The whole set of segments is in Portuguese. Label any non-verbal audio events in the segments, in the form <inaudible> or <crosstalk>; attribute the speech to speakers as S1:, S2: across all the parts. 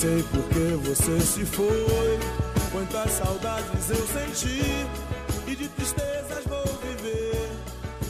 S1: sei por que você se foi. Quantas saudades eu senti e de tristezas vou viver.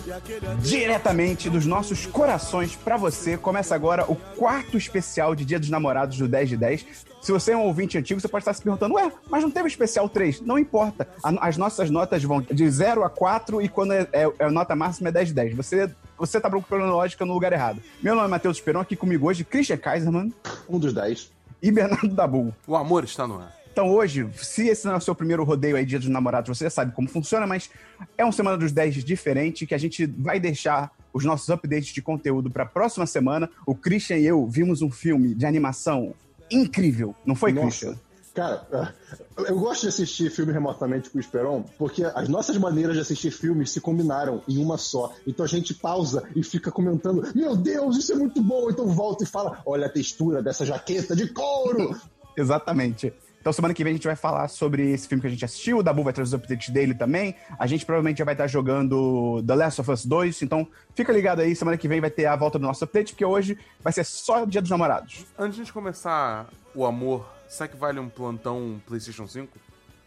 S1: E
S2: Diretamente dos nossos corações pra você, começa agora o quarto especial de Dia dos Namorados do 10 de 10. Se você é um ouvinte antigo, você pode estar se perguntando, ué, mas não teve especial 3? Não importa. As nossas notas vão de 0 a 4 e quando é, é- é a nota máxima é 10 de 10. Você, você tá procurando lógica no lugar errado. Meu nome é Matheus Esperon, aqui comigo hoje, Christian Kaiserman
S3: Um dos dez.
S2: E Bernardo Dabu.
S4: O amor está no ar.
S2: Então hoje, se esse não é o seu primeiro rodeio aí, Dia dos Namorados, você sabe como funciona, mas é uma Semana dos 10 diferente, que a gente vai deixar os nossos updates de conteúdo para a próxima semana. O Christian e eu vimos um filme de animação incrível, não foi, Christian?
S3: Cara, eu gosto de assistir filme remotamente com o Esperon, porque as nossas maneiras de assistir filmes se combinaram em uma só. Então a gente pausa e fica comentando: Meu Deus, isso é muito bom! Então volta e fala: Olha a textura dessa jaqueta de couro! <laughs>
S2: Exatamente. Então, semana que vem a gente vai falar sobre esse filme que a gente assistiu. O Dabu vai trazer os updates dele também. A gente provavelmente já vai estar jogando The Last of Us 2. Então, fica ligado aí. Semana que vem vai ter a volta do nosso update, porque hoje vai ser só Dia dos Namorados.
S4: Antes de começar o amor, será que vale um plantão PlayStation 5?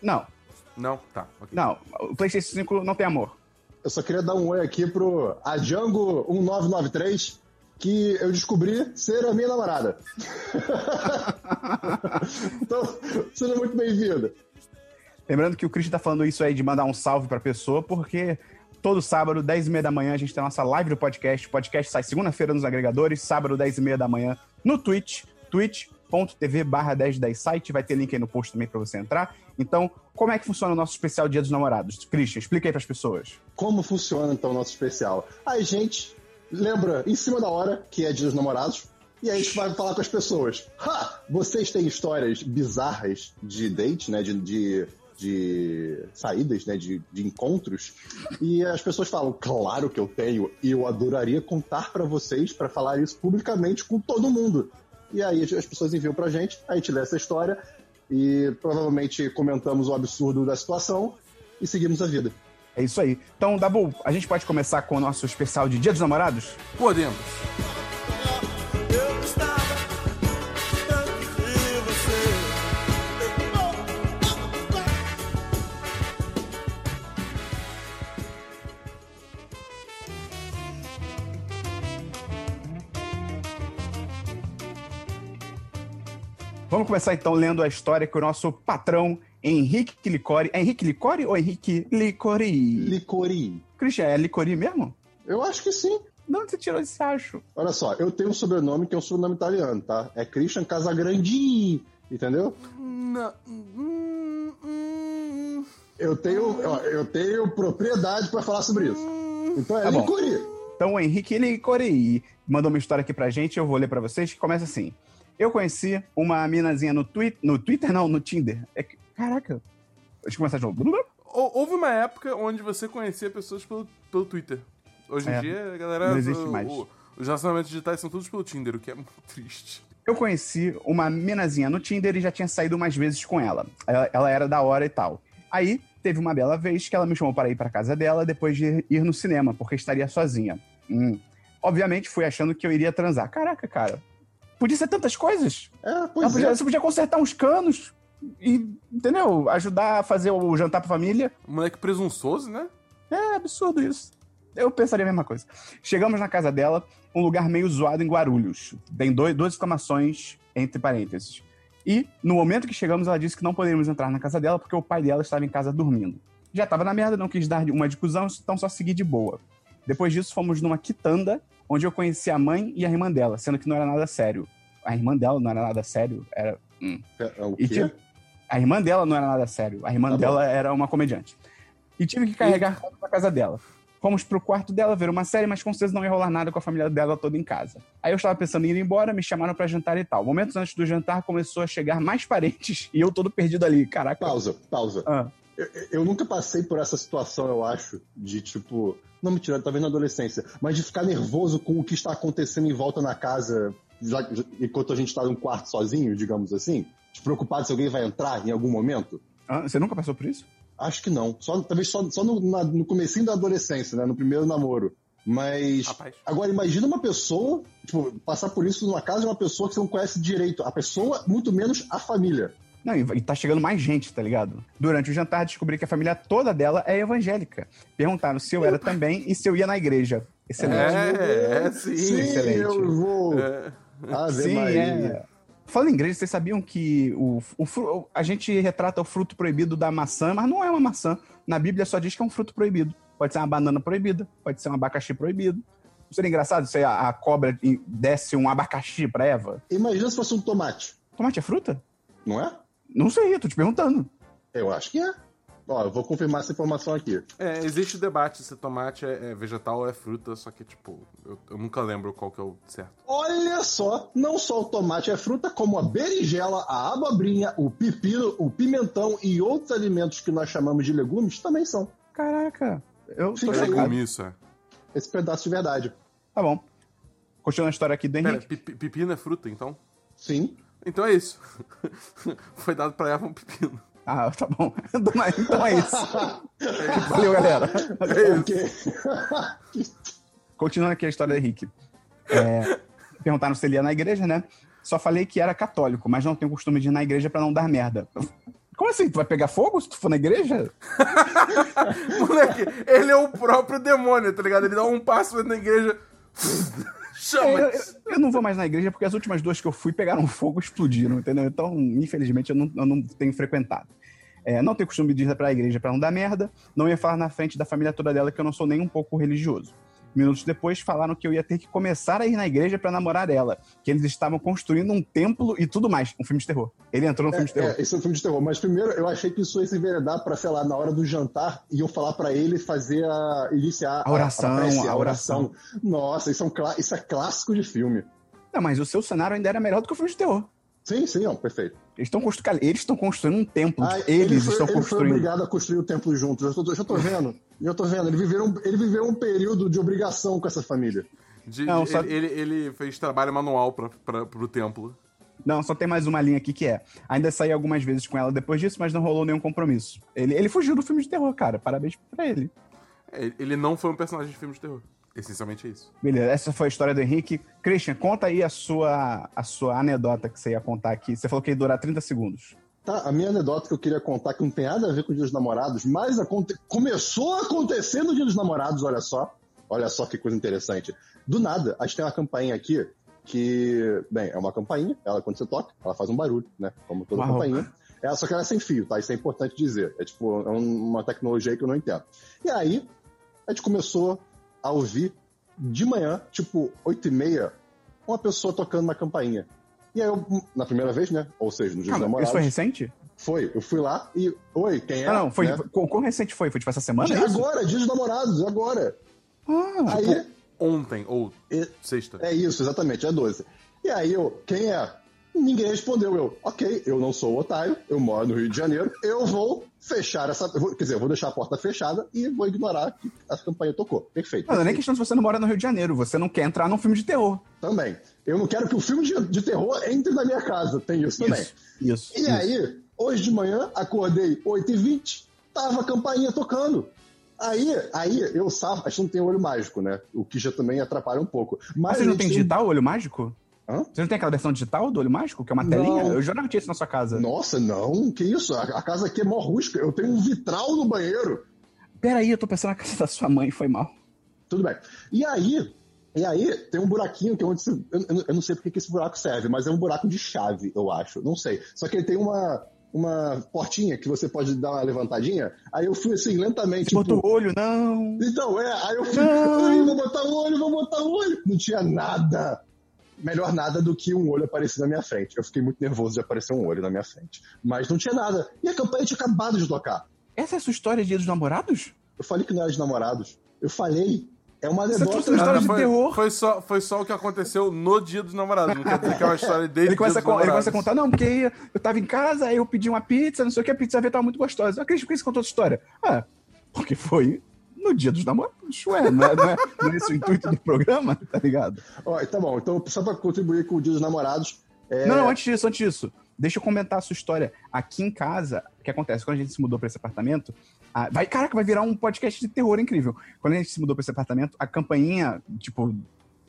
S2: Não,
S4: Não? Tá, ok.
S2: não. O PlayStation 5 não tem amor.
S3: Eu só queria dar um oi aqui pro Adjango 1993, que eu descobri ser a minha namorada. <laughs> então, seja muito bem-vinda.
S2: Lembrando que o Christian tá falando isso aí de mandar um salve pra pessoa, porque todo sábado, 10 e meia da manhã, a gente tem a nossa live do podcast. O podcast sai segunda-feira nos agregadores, sábado, 10 e meia da manhã, no Twitch, twitch.tv barra 1010 site. Vai ter link aí no post também pra você entrar. Então, como é que funciona o nosso especial Dia dos Namorados? Christian, explica aí pras pessoas.
S3: Como funciona então o nosso especial? A gente lembra em cima da hora que é Dia dos Namorados e aí a gente vai falar com as pessoas. Ha! Vocês têm histórias bizarras de date, né? De, de, de saídas, né? De, de encontros. E as pessoas falam, claro que eu tenho, e eu adoraria contar pra vocês, pra falar isso publicamente com todo mundo. E aí as pessoas enviam pra gente, a gente lê essa história e provavelmente comentamos o absurdo da situação e seguimos a vida.
S2: É isso aí. Então, Dabu, a gente pode começar com o nosso especial de Dia dos Namorados?
S4: Podemos.
S2: Vamos começar então lendo a história que o nosso patrão Henrique Licori. É Henrique Licori ou Henrique Licori?
S3: Licori.
S2: Christian, é Licori mesmo?
S3: Eu acho que sim.
S2: De onde você tirou esse acho?
S3: Olha só, eu tenho um sobrenome que é um sobrenome italiano, tá? É Christian Casagrandi, entendeu?
S4: Não. Hum, hum,
S3: Eu tenho, ó, eu tenho propriedade pra falar sobre isso. Então é
S2: Tá bom.
S3: Licori.
S2: Então, o Henrique Licori mandou uma história aqui pra gente, eu vou ler pra vocês, que começa assim. Eu conheci uma minazinha no, twi no Twitter, não, no Tinder. É que- caraca. Deixa eu começar de novo.
S4: Hou- Houve uma época onde você conhecia pessoas pelo, pelo Twitter. Hoje em
S2: É,
S4: dia, a galera.
S2: não existe
S4: o-
S2: mais.
S4: o- os relacionamentos digitais são todos pelo Tinder, o que é muito <laughs> triste.
S2: Eu conheci uma minazinha no Tinder e já tinha saído umas vezes com ela. Ela, ela era da hora e tal. Aí, teve uma bela vez que ela me chamou para ir para casa dela depois de ir no cinema, porque estaria sozinha. Hum. Obviamente, fui achando que eu iria transar. Caraca, cara. Podia ser tantas coisas.
S3: É, pois
S2: podia-
S3: é.
S2: Você podia consertar uns canos e, entendeu? Ajudar a fazer o jantar pra família.
S4: Um moleque presunçoso, né?
S2: É absurdo isso. Eu pensaria a mesma coisa. Chegamos na casa dela, um lugar meio zoado em Guarulhos. Tem dois, duas exclamações entre parênteses. E, no momento que chegamos, ela disse que não poderíamos entrar na casa dela porque o pai dela estava em casa dormindo. Já estava na merda, não quis dar uma de cuzão, então só segui de boa. Depois disso, fomos numa quitanda, onde eu conheci a mãe e a irmã dela, sendo que não era nada sério. A irmã dela não era nada sério, era. hum.
S3: É, é o
S2: E
S3: quê?
S2: a irmã dela não era nada sério. A irmã
S3: Tá bom.
S2: dela era uma comediante. E tive que carregar ela pra casa dela. Fomos pro quarto dela ver uma série, mas com certeza não ia rolar nada com a família dela toda em casa. Aí eu estava pensando em ir embora, me chamaram pra jantar e tal. Momentos antes do jantar começou a chegar mais parentes <laughs> e eu todo perdido ali. Caraca.
S3: Pausa, pausa.
S2: Ah,
S3: Eu, eu nunca passei por essa situação, eu acho, de tipo. Não, mentira, talvez na adolescência, mas de ficar nervoso com o que está acontecendo em volta na casa, já- já- enquanto a gente está num quarto sozinho, digamos assim. De preocupado se alguém vai entrar em algum momento.
S2: ah, você nunca passou por isso?
S3: Acho que não. Só, talvez só, só no, na- no comecinho da adolescência, né? No primeiro namoro. Mas.
S4: Rapaz.
S3: Agora, imagina uma pessoa, tipo, passar por isso numa casa de uma pessoa que você não conhece direito. A pessoa, muito menos a família.
S2: Não, e e tá chegando mais gente, tá ligado? Durante o jantar, descobri que a família toda dela é evangélica. Perguntaram se eu era também e se eu ia na igreja. Excelente.
S4: É, é, sim.
S3: Sim,
S2: excelente.
S3: eu vou.
S4: É.
S3: Ave
S2: Sim,
S3: Maria.
S2: é. Falando em igreja, vocês sabiam que o, o fru- a gente retrata o fruto proibido da maçã, mas não é uma maçã. Na Bíblia só diz que é um fruto proibido. Pode ser uma banana proibida, pode ser um abacaxi proibido. Não seria engraçado se a, a cobra desse um abacaxi pra Eva?
S3: Imagina se fosse um tomate,
S2: Tomate é fruta?
S3: não é?
S2: Não sei, tô te perguntando.
S3: Eu acho que é. Ó, eu vou confirmar essa informação aqui.
S4: É, existe o debate se tomate é, é vegetal ou é fruta, só que, tipo, eu, eu nunca lembro qual que é o certo.
S3: Olha só, não só o tomate é fruta, como a berinjela, a abobrinha, o pepino, o pimentão e outros alimentos que nós chamamos de legumes também são.
S2: Caraca, eu
S3: Fica
S4: É legume isso, é.
S3: Esse pedaço de verdade.
S2: Tá bom. Continuando a história aqui do
S4: Pera,
S2: Henrique.
S4: pe- pepino é fruta, então?
S3: Sim.
S4: Então é isso. <laughs> Foi dado pra Eva um pepino.
S2: Ah, <laughs> tá bom. Então é isso. <laughs> Valeu, galera.
S3: Ok.
S2: Continuando aqui a história do Henrique. É, perguntaram se ele ia na igreja, né? Só falei que era católico, mas não tenho costume de ir na igreja pra não dar merda. Como assim? Tu vai pegar fogo se tu for na igreja? <laughs>
S4: Moleque, ele é o próprio demônio, tá ligado? Ele dá um passo na igreja.
S2: É, Eu,
S4: Chama!
S2: eu- eu não vou mais na igreja porque as últimas duas que eu fui pegaram <laughs> fogo e explodiram, entendeu? Então, infelizmente, eu não, eu não tenho frequentado. É, não tenho costume de ir pra igreja pra não dar merda. Não ia falar na frente da família toda dela que eu não sou nem um pouco religioso. Minutos depois, falaram que eu ia ter que começar a ir na igreja pra namorar ela. Que eles estavam construindo um templo e tudo mais. Um filme de terror. Ele entrou no filme de terror.
S3: É, esse é um filme de terror. Mas primeiro eu achei que isso ia se enveredar pra, sei lá, na hora do jantar, iam falar pra ele fazer a. iniciar
S2: A oração,
S3: prece,
S2: a oração.
S3: Nossa, isso é, um isso é clássico de filme.
S2: Não, mas o seu cenário ainda era melhor do que o filme de terror.
S3: Sim, sim, ó, perfeito.
S2: Eles estão constru... eles construindo um templo.
S3: Ah,
S2: eles estão
S3: ele
S2: construindo.
S3: obrigado a construir o templo juntos. Eu tô, já tô vendo. Já tô vendo. Ele viveu, um, ele viveu um período de obrigação com essa família.
S4: De-
S2: Não,
S4: de-
S2: só-
S4: ele, ele, ele fez trabalho manual pra, pra, pro templo.
S2: Não, só tem mais uma linha aqui que é. Ainda saí algumas vezes com ela depois disso, mas não rolou nenhum compromisso. Ele, ele fugiu do filme de terror, cara. Parabéns pra ele.
S4: É, Ele não foi um personagem de filme de terror. Essencialmente é isso.
S2: Beleza, essa foi a história do Henrique. Christian, conta aí a sua, a sua anedota que você ia contar aqui. Você falou que ia durar 30 segundos.
S3: Tá, a minha anedota que eu queria contar, que não tem nada a ver com o Dia dos Namorados, mas aconte- começou a acontecer no Dia dos Namorados, olha só. Olha só que coisa interessante. Do nada, a gente tem uma campainha aqui que, bem, é uma campainha, ela quando você toca, ela faz um barulho, né? Como toda
S2: Uau.
S3: campainha. É, só que ela é sem fio, tá? Isso é importante dizer. É tipo, é um- uma tecnologia aí que eu não entendo. E aí, a gente começou a ouvir de manhã, tipo, 8 e meia, uma pessoa tocando na campainha. E aí eu, na primeira vez, né? Ou seja, no Dia dos
S2: Calma,
S3: Namorados.
S2: isso foi recente?
S3: Foi, eu fui lá e. Oi, quem é?
S2: ah, não, foi.
S3: Né?
S2: Quão, quão recente foi? Foi tipo essa semana? é?
S3: Agora, dia dos namorados, agora.
S2: Ah,
S3: Aí,
S4: Ontem, ou
S3: e-
S4: sexta.
S3: é isso, exatamente, é 12. E aí eu, quem é? Ninguém respondeu. Eu, ok, eu não sou otário, eu moro no Rio de Janeiro, eu vou fechar essa. vou- quer dizer, eu vou deixar a porta fechada e vou ignorar que a campanha tocou. Perfeito.
S2: não, não é nem questão se você não mora no Rio de Janeiro. Você não quer entrar num filme de terror.
S3: Também. Eu não quero que o filme de, de terror entre na minha casa. Tem isso também.
S2: Isso.
S3: E
S2: isso.
S3: aí, hoje de manhã, acordei 8h20, tava a campainha tocando. Aí, aí eu safo, a gente não tem olho mágico, né? O que já também atrapalha um pouco. Mas
S2: Mas vocês
S3: a
S2: não tem digital, olho mágico?
S3: Hã?
S2: Você não tem aquela versão digital do olho mágico, que é uma telinha?
S3: Não.
S2: Eu jurava que tinha isso na sua casa.
S3: Nossa, não, que isso? A, a casa aqui é mó rústica. Eu tenho um vitral no banheiro.
S2: Peraí, eu tô pensando na casa da sua mãe, foi mal.
S3: Tudo bem. E aí, e aí tem um buraquinho que é onde você, eu, eu- não sei porque que esse buraco serve, mas é um buraco de chave, eu acho. Não sei. Só que ele tem uma, uma portinha que você pode dar uma levantadinha. Aí eu fui assim, lentamente.
S2: Você botou
S3: tipo,
S2: o olho, não.
S3: Então, é, aí eu fui,
S2: Não.
S3: vou botar o olho, vou botar o olho. Não tinha nada. Melhor nada do que um olho aparecer na minha frente. Eu fiquei muito nervoso de aparecer um olho na minha frente. Mas não tinha nada. E a campanha tinha acabado de tocar.
S2: Essa é a sua história de dia dos namorados?
S3: Eu falei que não era de namorados. Eu falei. É uma
S2: Você trouxe uma história de
S4: foi,
S2: terror.
S4: Foi só, foi só o que aconteceu no dia dos namorados. Não quer dizer que é uma história desde
S2: Ele começa, a, ele começa a contar, não, porque aí eu tava em casa, aí eu pedi uma pizza, não sei o que, a pizza veio, tava muito gostosa. Eu acredito que você contou essa história. Ah, porque foi no dia dos namorados. Ué, não é, não é, não é esse o intuito do programa, tá ligado?
S3: Ó, tá bom, então só pra contribuir com o Dia dos Namorados. é,
S2: Não, não, antes disso, antes disso. deixa eu comentar a sua história. Aqui em casa, o que acontece? Quando a gente se mudou pra esse apartamento, a- vai, caraca, vai virar um podcast de terror incrível. Quando a gente se mudou pra esse apartamento, a campainha, tipo,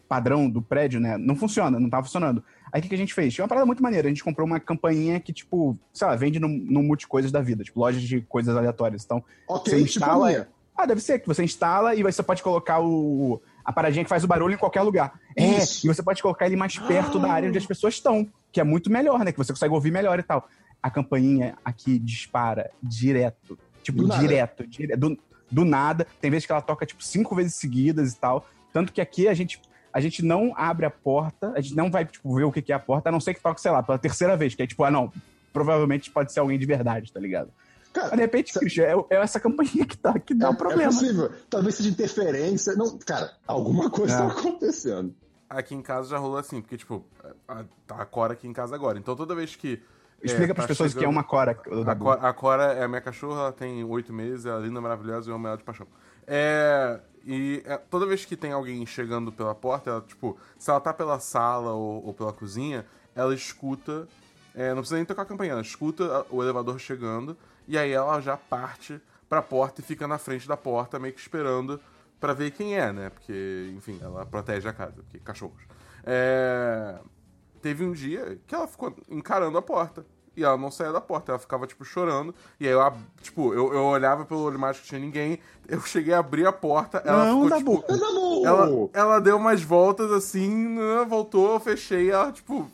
S2: padrão do prédio, né, não funciona, não tava funcionando. Aí o que, que a gente fez? Tinha uma parada muito maneira. A gente comprou uma campainha que, tipo, sei lá, vende no, no multicoisas da vida, tipo, lojas de coisas aleatórias. Então,
S3: Ok,
S2: Você
S3: tipo
S2: instala-
S3: minha.
S2: Ah, deve ser que você instala e você pode colocar o a paradinha que faz o barulho em qualquer lugar. É,
S3: Isso.
S2: e você pode colocar ele mais perto da área onde as pessoas estão, que é muito melhor, né? Que você consegue ouvir melhor e tal. A campainha aqui dispara direto. Tipo,
S3: Do
S2: direto. dire- do, do nada. Tem vezes que ela toca, tipo, cinco vezes seguidas e tal. Tanto que aqui a gente. A gente não abre a porta, a gente não vai, tipo, ver o que que é a porta, a não ser que toque, sei lá, pela terceira vez, que é tipo, ah, não, provavelmente pode ser alguém de verdade, tá ligado?
S3: Cara,
S2: de repente, Christian, é, é essa campainha que, tá, que dá
S3: é,
S2: um problema.
S3: é possível. Talvez seja interferência. Não, cara, alguma coisa
S2: É.
S3: tá acontecendo.
S4: Aqui em casa já rolou assim, porque, tipo, a, tá a Cora aqui em casa agora. Então toda vez que.
S2: Explica
S4: é,
S2: pras
S4: tá
S2: pessoas o que é
S4: chegando-
S2: uma cora.
S4: A. Cora, a Cora é a minha cachorra, ela tem oito meses, ela é linda, maravilhosa e eu amo ela de paixão. É. E é, toda vez que tem alguém chegando pela porta, ela, tipo, se ela tá pela sala ou, ou pela cozinha, ela escuta. é, não precisa nem tocar a campainha, ela escuta o elevador chegando, e aí ela já parte pra porta e fica na frente da porta, meio que esperando pra ver quem é, né? Porque, enfim, ela protege a casa, porque cachorros. É teve um dia que ela ficou encarando a porta. E ela não saía da porta, ela ficava, tipo, chorando. E aí eu, tipo, eu, eu olhava pelo olho mágico, não tinha ninguém. Eu cheguei a abrir a porta, ela
S2: Não,
S4: ficou, tipo...
S3: Amor!
S4: Ela, ela deu umas voltas assim, né, voltou, eu fechei, ela, tipo...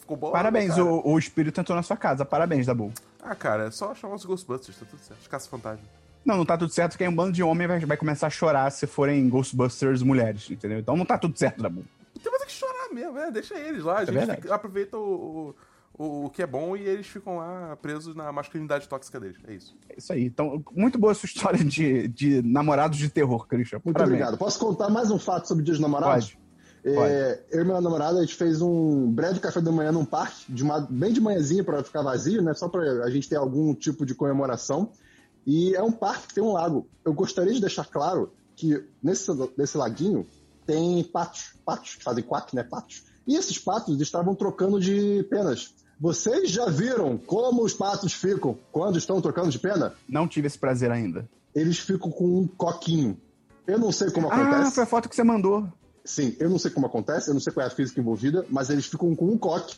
S4: Ficou bolada.
S2: Parabéns, o, o espírito entrou na sua casa. Parabéns, Dabu.
S4: Ah, cara, é só chamar os Ghostbusters, tá tudo certo. Os caça-fantasma.
S2: Não, não tá tudo certo, porque aí um bando de homem vai, vai começar a chorar se forem Ghostbusters mulheres, entendeu? Então não tá tudo certo, Dabu.
S4: Então vai ter que chorar mesmo, é, deixa eles lá. A gente
S2: verdade.
S4: fica- aproveita o, o, o que é bom e eles ficam lá presos na masculinidade tóxica deles. É isso.
S2: É isso aí. Então, muito boa sua história de, de namorados de terror, Christian.
S3: Muito
S2: Parabéns.
S3: obrigado. Posso contar mais um fato sobre Dia dos Namorados?
S2: Pode.
S3: É, eu e minha namorada, a gente fez um breve café da manhã num parque, de uma, bem de manhãzinha pra ficar vazio, né? Só pra a gente ter algum tipo de comemoração. E é um parque que tem um lago. Eu gostaria de deixar claro que nesse, nesse laguinho tem patos, patos que fazem quack, né? Patos. E esses patos estavam trocando de penas. Vocês já viram como os patos ficam quando estão trocando de pena?
S2: Não tive esse prazer ainda.
S3: Eles ficam com um coquinho. Eu não sei como
S2: Ah,
S3: acontece.
S2: foi a foto que você mandou.
S3: Sim, eu não sei como acontece, eu não sei qual é a física envolvida, mas eles ficam com um coque.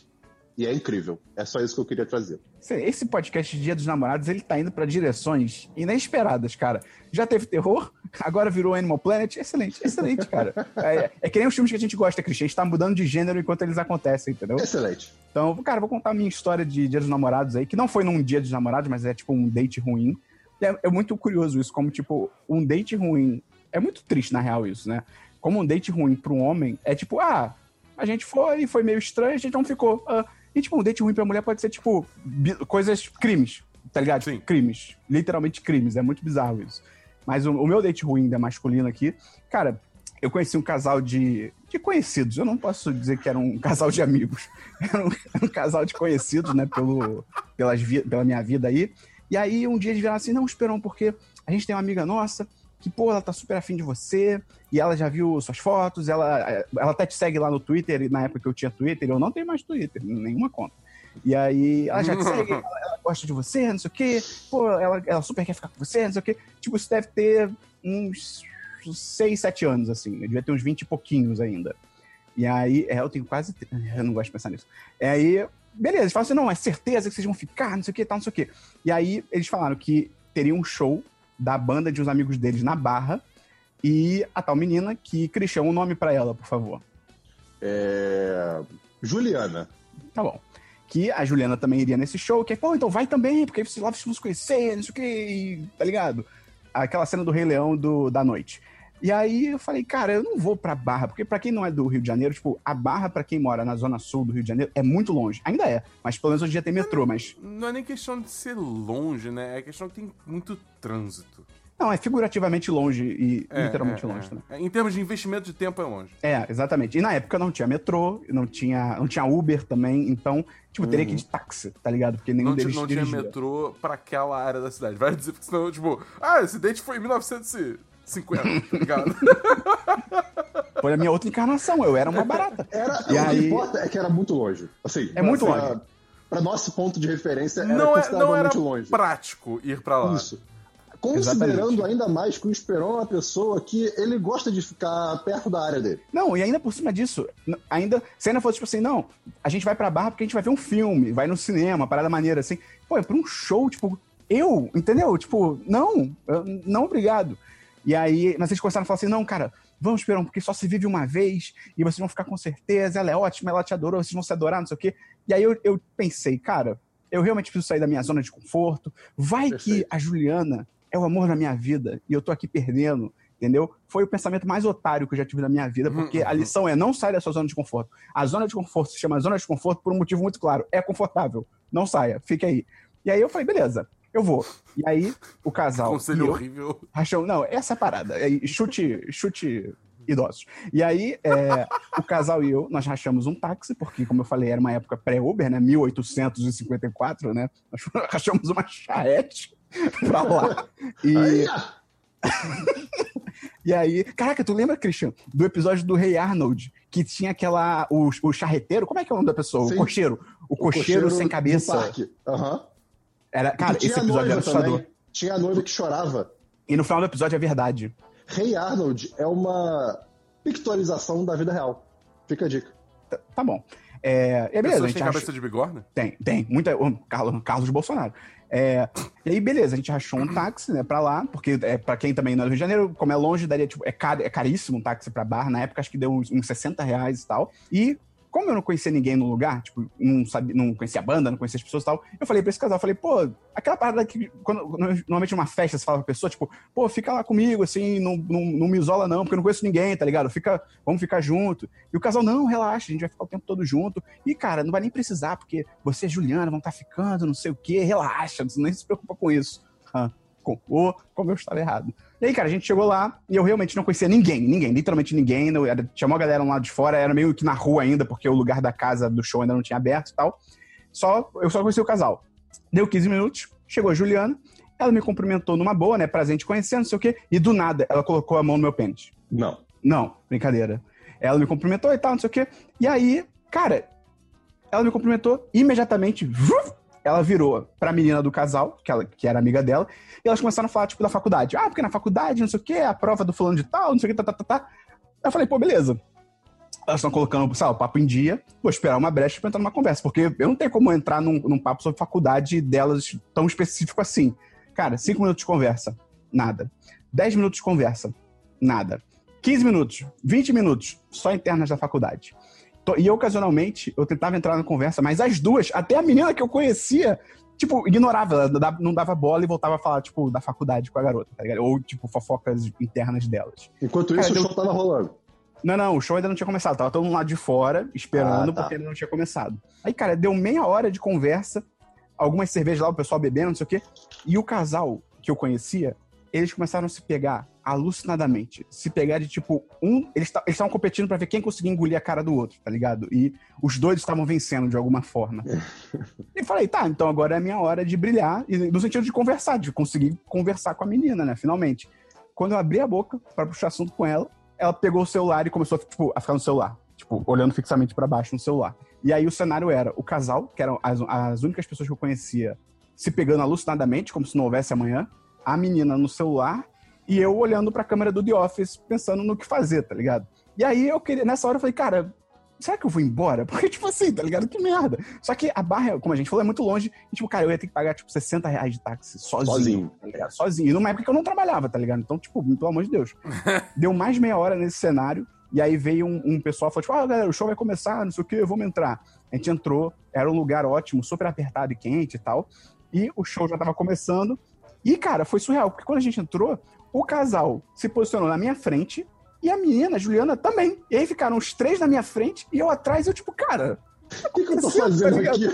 S3: E é incrível. É só isso que eu queria trazer.
S2: Esse podcast Dia dos Namorados, ele tá indo pra direções inesperadas, cara. Já teve terror, agora virou Animal Planet. Excelente, excelente, cara. <laughs> É, é que nem os filmes que a gente gosta, Christian. A gente tá mudando de gênero enquanto eles acontecem, entendeu?
S3: Excelente.
S2: Então, cara, vou contar a minha história de Dia dos Namorados aí, que não foi num dia dos namorados, mas é tipo um date ruim. É, é muito curioso isso, como, tipo, um date ruim. É muito triste, na real, isso, né? Como um date ruim pra um homem é tipo, ah, a gente foi, foi meio estranho, a gente não ficou. Ah, e, tipo, um date ruim pra mulher pode ser, tipo, coisas, crimes, tá ligado?
S4: Sim.
S2: Crimes. Literalmente crimes. É muito bizarro isso. Mas o, o meu date ruim da masculino aqui, cara, eu conheci um casal de, de conhecidos. Eu não posso dizer que era um casal de amigos. <laughs> Era um, era um casal de conhecidos, né? Pelo, pelas vi- pela minha vida aí. E aí, um dia eles vieram assim: não, Esperão, porque a gente tem uma amiga nossa que, pô, ela tá super afim de você. E ela já viu suas fotos. Ela, ela até te segue lá no Twitter. E na época que eu tinha Twitter, eu não tenho mais Twitter, nenhuma conta. E aí, ela já te <laughs> segue, ela, ela gosta de você, não sei o quê. Pô, ela, ela super quer ficar com você, não sei o quê. Tipo, isso deve ter uns 6, 7 anos, assim. Eu devia ter uns 20 e pouquinhos ainda. E aí, é, eu tenho quase. <laughs> Eu não gosto de pensar nisso. E aí, beleza, eles falam assim: não, é certeza que vocês vão ficar, não sei o que, tal, não sei o que. E aí, eles falaram que teria um show da banda de uns amigos deles na Barra. E a tal menina que. Cristian, um nome pra ela, por favor.
S3: É... Juliana.
S2: Tá bom. Que a Juliana também iria nesse show, que é, pô, então vai também, porque lá vocês vão se conhecer, não sei o que, tá ligado? Aquela cena do Rei Leão do, da noite. E aí eu falei, cara, eu não vou pra Barra, porque pra quem não é do Rio de Janeiro, tipo, a Barra, pra quem mora na zona sul do Rio de Janeiro, é muito longe. Ainda é, mas pelo menos hoje dia tem metrô, mas.
S4: Não é nem questão de ser longe, né? É questão que tem muito trânsito.
S2: Não, é figurativamente longe e
S4: É,
S2: literalmente
S4: é,
S2: longe
S4: é.
S2: também.
S4: É, Em termos de investimento de tempo, é longe.
S2: É, exatamente. E na época não tinha metrô, não tinha, não tinha Uber também, então, tipo, teria que ir de táxi, tá ligado? Porque nenhum
S4: Não,
S2: deles
S4: não tinha
S2: dirigia.
S4: metrô pra aquela área da cidade. Vai dizer, porque senão, tipo, ah, esse date foi em 1950, tá ligado? <laughs>
S2: Foi a minha outra encarnação, eu era uma barata.
S3: Era,
S2: E
S3: o
S2: aí-
S3: que importa é que era muito longe. Assim,
S2: É muito
S3: assim,
S2: longe.
S3: pra nosso ponto de referência, era
S4: Não, é, não era
S3: longe.
S4: prático ir pra lá.
S3: Isso. Considerando
S2: Exatamente.
S3: ainda mais que o Esperon é uma pessoa que ele gosta de ficar perto da área dele.
S2: Não, e ainda por cima disso, ainda, se ainda fosse tipo assim, não, a gente vai pra barra porque a gente vai ver um filme, vai no cinema, parada maneira assim. Pô, é pra um show, tipo, eu, entendeu? Tipo, não, não obrigado. E aí, mas eles começaram a falar assim, não, cara, vamos, Esperão, porque só se vive uma vez e vocês vão ficar com certeza, ela é ótima, ela te adorou, vocês vão se adorar, não sei o quê. E aí eu, eu pensei, cara, eu realmente preciso sair da minha zona de conforto. Vai que
S3: Perfeito.
S2: a Juliana é o amor da minha vida e eu tô aqui perdendo, entendeu? Foi o pensamento mais otário que eu já tive na minha vida, porque a lição é não saia da sua zona de conforto. A zona de conforto se chama zona de conforto por um motivo muito claro. É confortável. Não saia, fique aí. E aí eu falei, beleza, eu vou. E aí o casal.
S4: Conselho
S2: e eu,
S4: horrível.
S2: Rachão, não, essa é a parada. É, chute, chute idosos. E aí, é, o casal e eu, nós rachamos um táxi, porque, como eu falei, era uma época pré-Uber, né? 1854, né? Nós <laughs> rachamos uma charrete pra lá. E,
S3: Aí, <laughs>
S2: e aí, caraca, tu lembra, Christian, do episódio do Rei Arnold, que tinha aquela. O, o charreteiro, como é que é o nome da pessoa?
S3: Sim.
S2: O cocheiro. O cocheiro, sem
S3: do
S2: cabeça.
S3: parque. Aham.
S2: Era, cara, esse episódio era assustador.
S3: também. Tinha a noiva que chorava.
S2: E no final do episódio é verdade.
S3: Rei Arnold é uma pictorização da vida real. Fica a dica.
S2: Tá, tá bom. É, e beleza, a gente
S4: têm
S2: acha-
S4: cabeça de bigorna?
S2: Tem, tem. Muita. Carlos, Carlos Bolsonaro. É, e aí, beleza, a gente achou um táxi, né, pra lá, porque é, pra quem também não é do Rio de Janeiro, como é longe, daria, tipo, é, caro, é caríssimo um táxi pra bar. Na época, acho que deu uns, uns 60 reais e tal. E. Como eu não conhecia ninguém no lugar, tipo, não, sabia, não conhecia a banda, não conhecia as pessoas e tal, eu falei pra esse casal, eu falei, pô, aquela parada que, quando, normalmente numa festa você fala pra pessoa, tipo, pô, fica lá comigo, assim, não, não, não me isola não, porque eu não conheço ninguém, tá ligado? Fica, vamos ficar junto. E o casal, não, relaxa, a gente vai ficar o tempo todo junto. E, cara, não vai nem precisar, porque você e Juliana vão estar ficando, não sei o quê, relaxa, você nem se preocupa com isso. Ah, ô, como eu estava errado. E aí, cara, a gente chegou lá e eu realmente não conhecia ninguém, ninguém, literalmente ninguém. Era, chamou a galera lá de fora, era meio que na rua ainda, porque o lugar da casa do show ainda não tinha aberto e tal. Só, eu só conheci o casal. Deu 15 minutos, chegou a Juliana, ela me cumprimentou numa boa, né, prazer em te conhecer, não sei o quê, e do nada ela colocou a mão no meu pênis.
S3: Não.
S2: Não, brincadeira. Ela me cumprimentou e tal, não sei o quê. E aí, cara, ela me cumprimentou imediatamente. vuf, ela virou pra menina do casal, que, ela, que era amiga dela, e elas começaram a falar, tipo, da faculdade. Ah, porque na faculdade, não sei o quê, a prova do fulano de tal, não sei o quê, tá, tá, tá, tá. Eu falei, pô, beleza. Elas estão colocando, sabe, o papo em dia, vou esperar uma brecha pra entrar numa conversa, porque eu não tenho como entrar num, num papo sobre faculdade delas tão específico assim. Cara, cinco minutos de conversa, nada. Dez minutos de conversa, nada. 15 minutos, 20 minutos, só internas da faculdade. E ocasionalmente eu tentava entrar na conversa, mas as duas, até a menina que eu conhecia, tipo, ignorava, ela não dava bola e voltava a falar, tipo, da faculdade com a garota, tá ligado? Ou, tipo, fofocas internas delas.
S3: Enquanto
S2: Cara,
S3: isso,
S2: deu-
S3: o show tava rolando.
S2: Não, não, o show ainda não tinha começado. Tava todo mundo lá de fora, esperando,
S3: Ah, tá.
S2: porque ainda não tinha começado. Aí, cara, deu meia hora de conversa, algumas cervejas lá, o pessoal bebendo, não sei o quê. E o casal que eu conhecia, eles começaram a se pegar alucinadamente. Se pegar de tipo, um. Eles ta- eles estavam competindo pra ver quem conseguia engolir a cara do outro, tá ligado? E os dois estavam vencendo de alguma forma. <laughs> e falei, tá, então agora é a minha hora de brilhar, e no sentido de conversar, de conseguir conversar com a menina, né, finalmente. Quando eu abri a boca pra puxar assunto com ela, ela pegou o celular e começou tipo, a ficar no celular. Tipo, olhando fixamente pra baixo no celular. E aí o cenário era o casal, que eram as, as únicas pessoas que eu conhecia, se pegando alucinadamente, como se não houvesse amanhã. A menina no celular e eu olhando pra câmera do The Office, pensando no que fazer, tá ligado? E aí eu queria, nessa hora eu falei, cara, será que eu vou embora? <laughs> Porque, tipo assim, tá ligado? Que merda. Só que a barra, como a gente falou, é muito longe. E, tipo, cara, eu ia ter que pagar, tipo, 60 reais de táxi sozinho.
S3: Sozinho.
S2: Tá ligado? Sozinho. E numa época que eu não trabalhava, tá ligado? Então, tipo, pelo amor de Deus. <laughs> Deu mais meia hora nesse cenário. E aí veio um, um pessoal e falou, tipo, ah, galera, o show vai começar, não sei o que, vamos entrar. A gente entrou, era um lugar ótimo, super apertado e quente e tal. E o show já tava começando. E, cara, foi surreal, porque quando a gente entrou, o casal se posicionou na minha frente e a menina, a Juliana, também. E aí ficaram os três na minha frente e eu atrás, eu, tipo, cara,
S3: O que, que eu tô
S2: Tá
S3: fazendo
S2: ligado?
S3: aqui?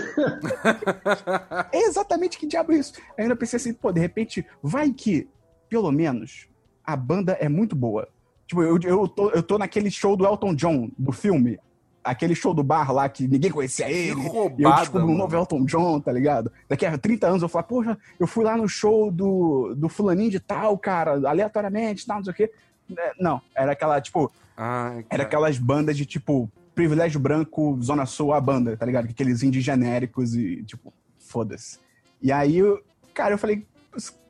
S2: é <laughs> exatamente que diabo é isso? Aí eu ainda pensei assim, pô, de repente, vai que, pelo menos, a banda é muito boa. Tipo, eu, eu, tô, eu tô naquele show do Elton John, do filme. Aquele show do bar lá que ninguém conhecia ele.
S4: Que
S2: E eu
S4: roubada,
S2: descubro um novo Elton John, tá ligado? Daqui a 30 anos eu falo, poxa, eu fui lá no show do, do fulaninho de tal, cara, aleatoriamente, tal, não sei o quê. É, Não, era aquela, tipo,
S4: Ai,
S2: era aquelas bandas de tipo privilégio branco, Zona Sul, a banda, tá ligado? Aqueles indies genéricos e, tipo, foda-se. E aí, eu- cara, eu falei,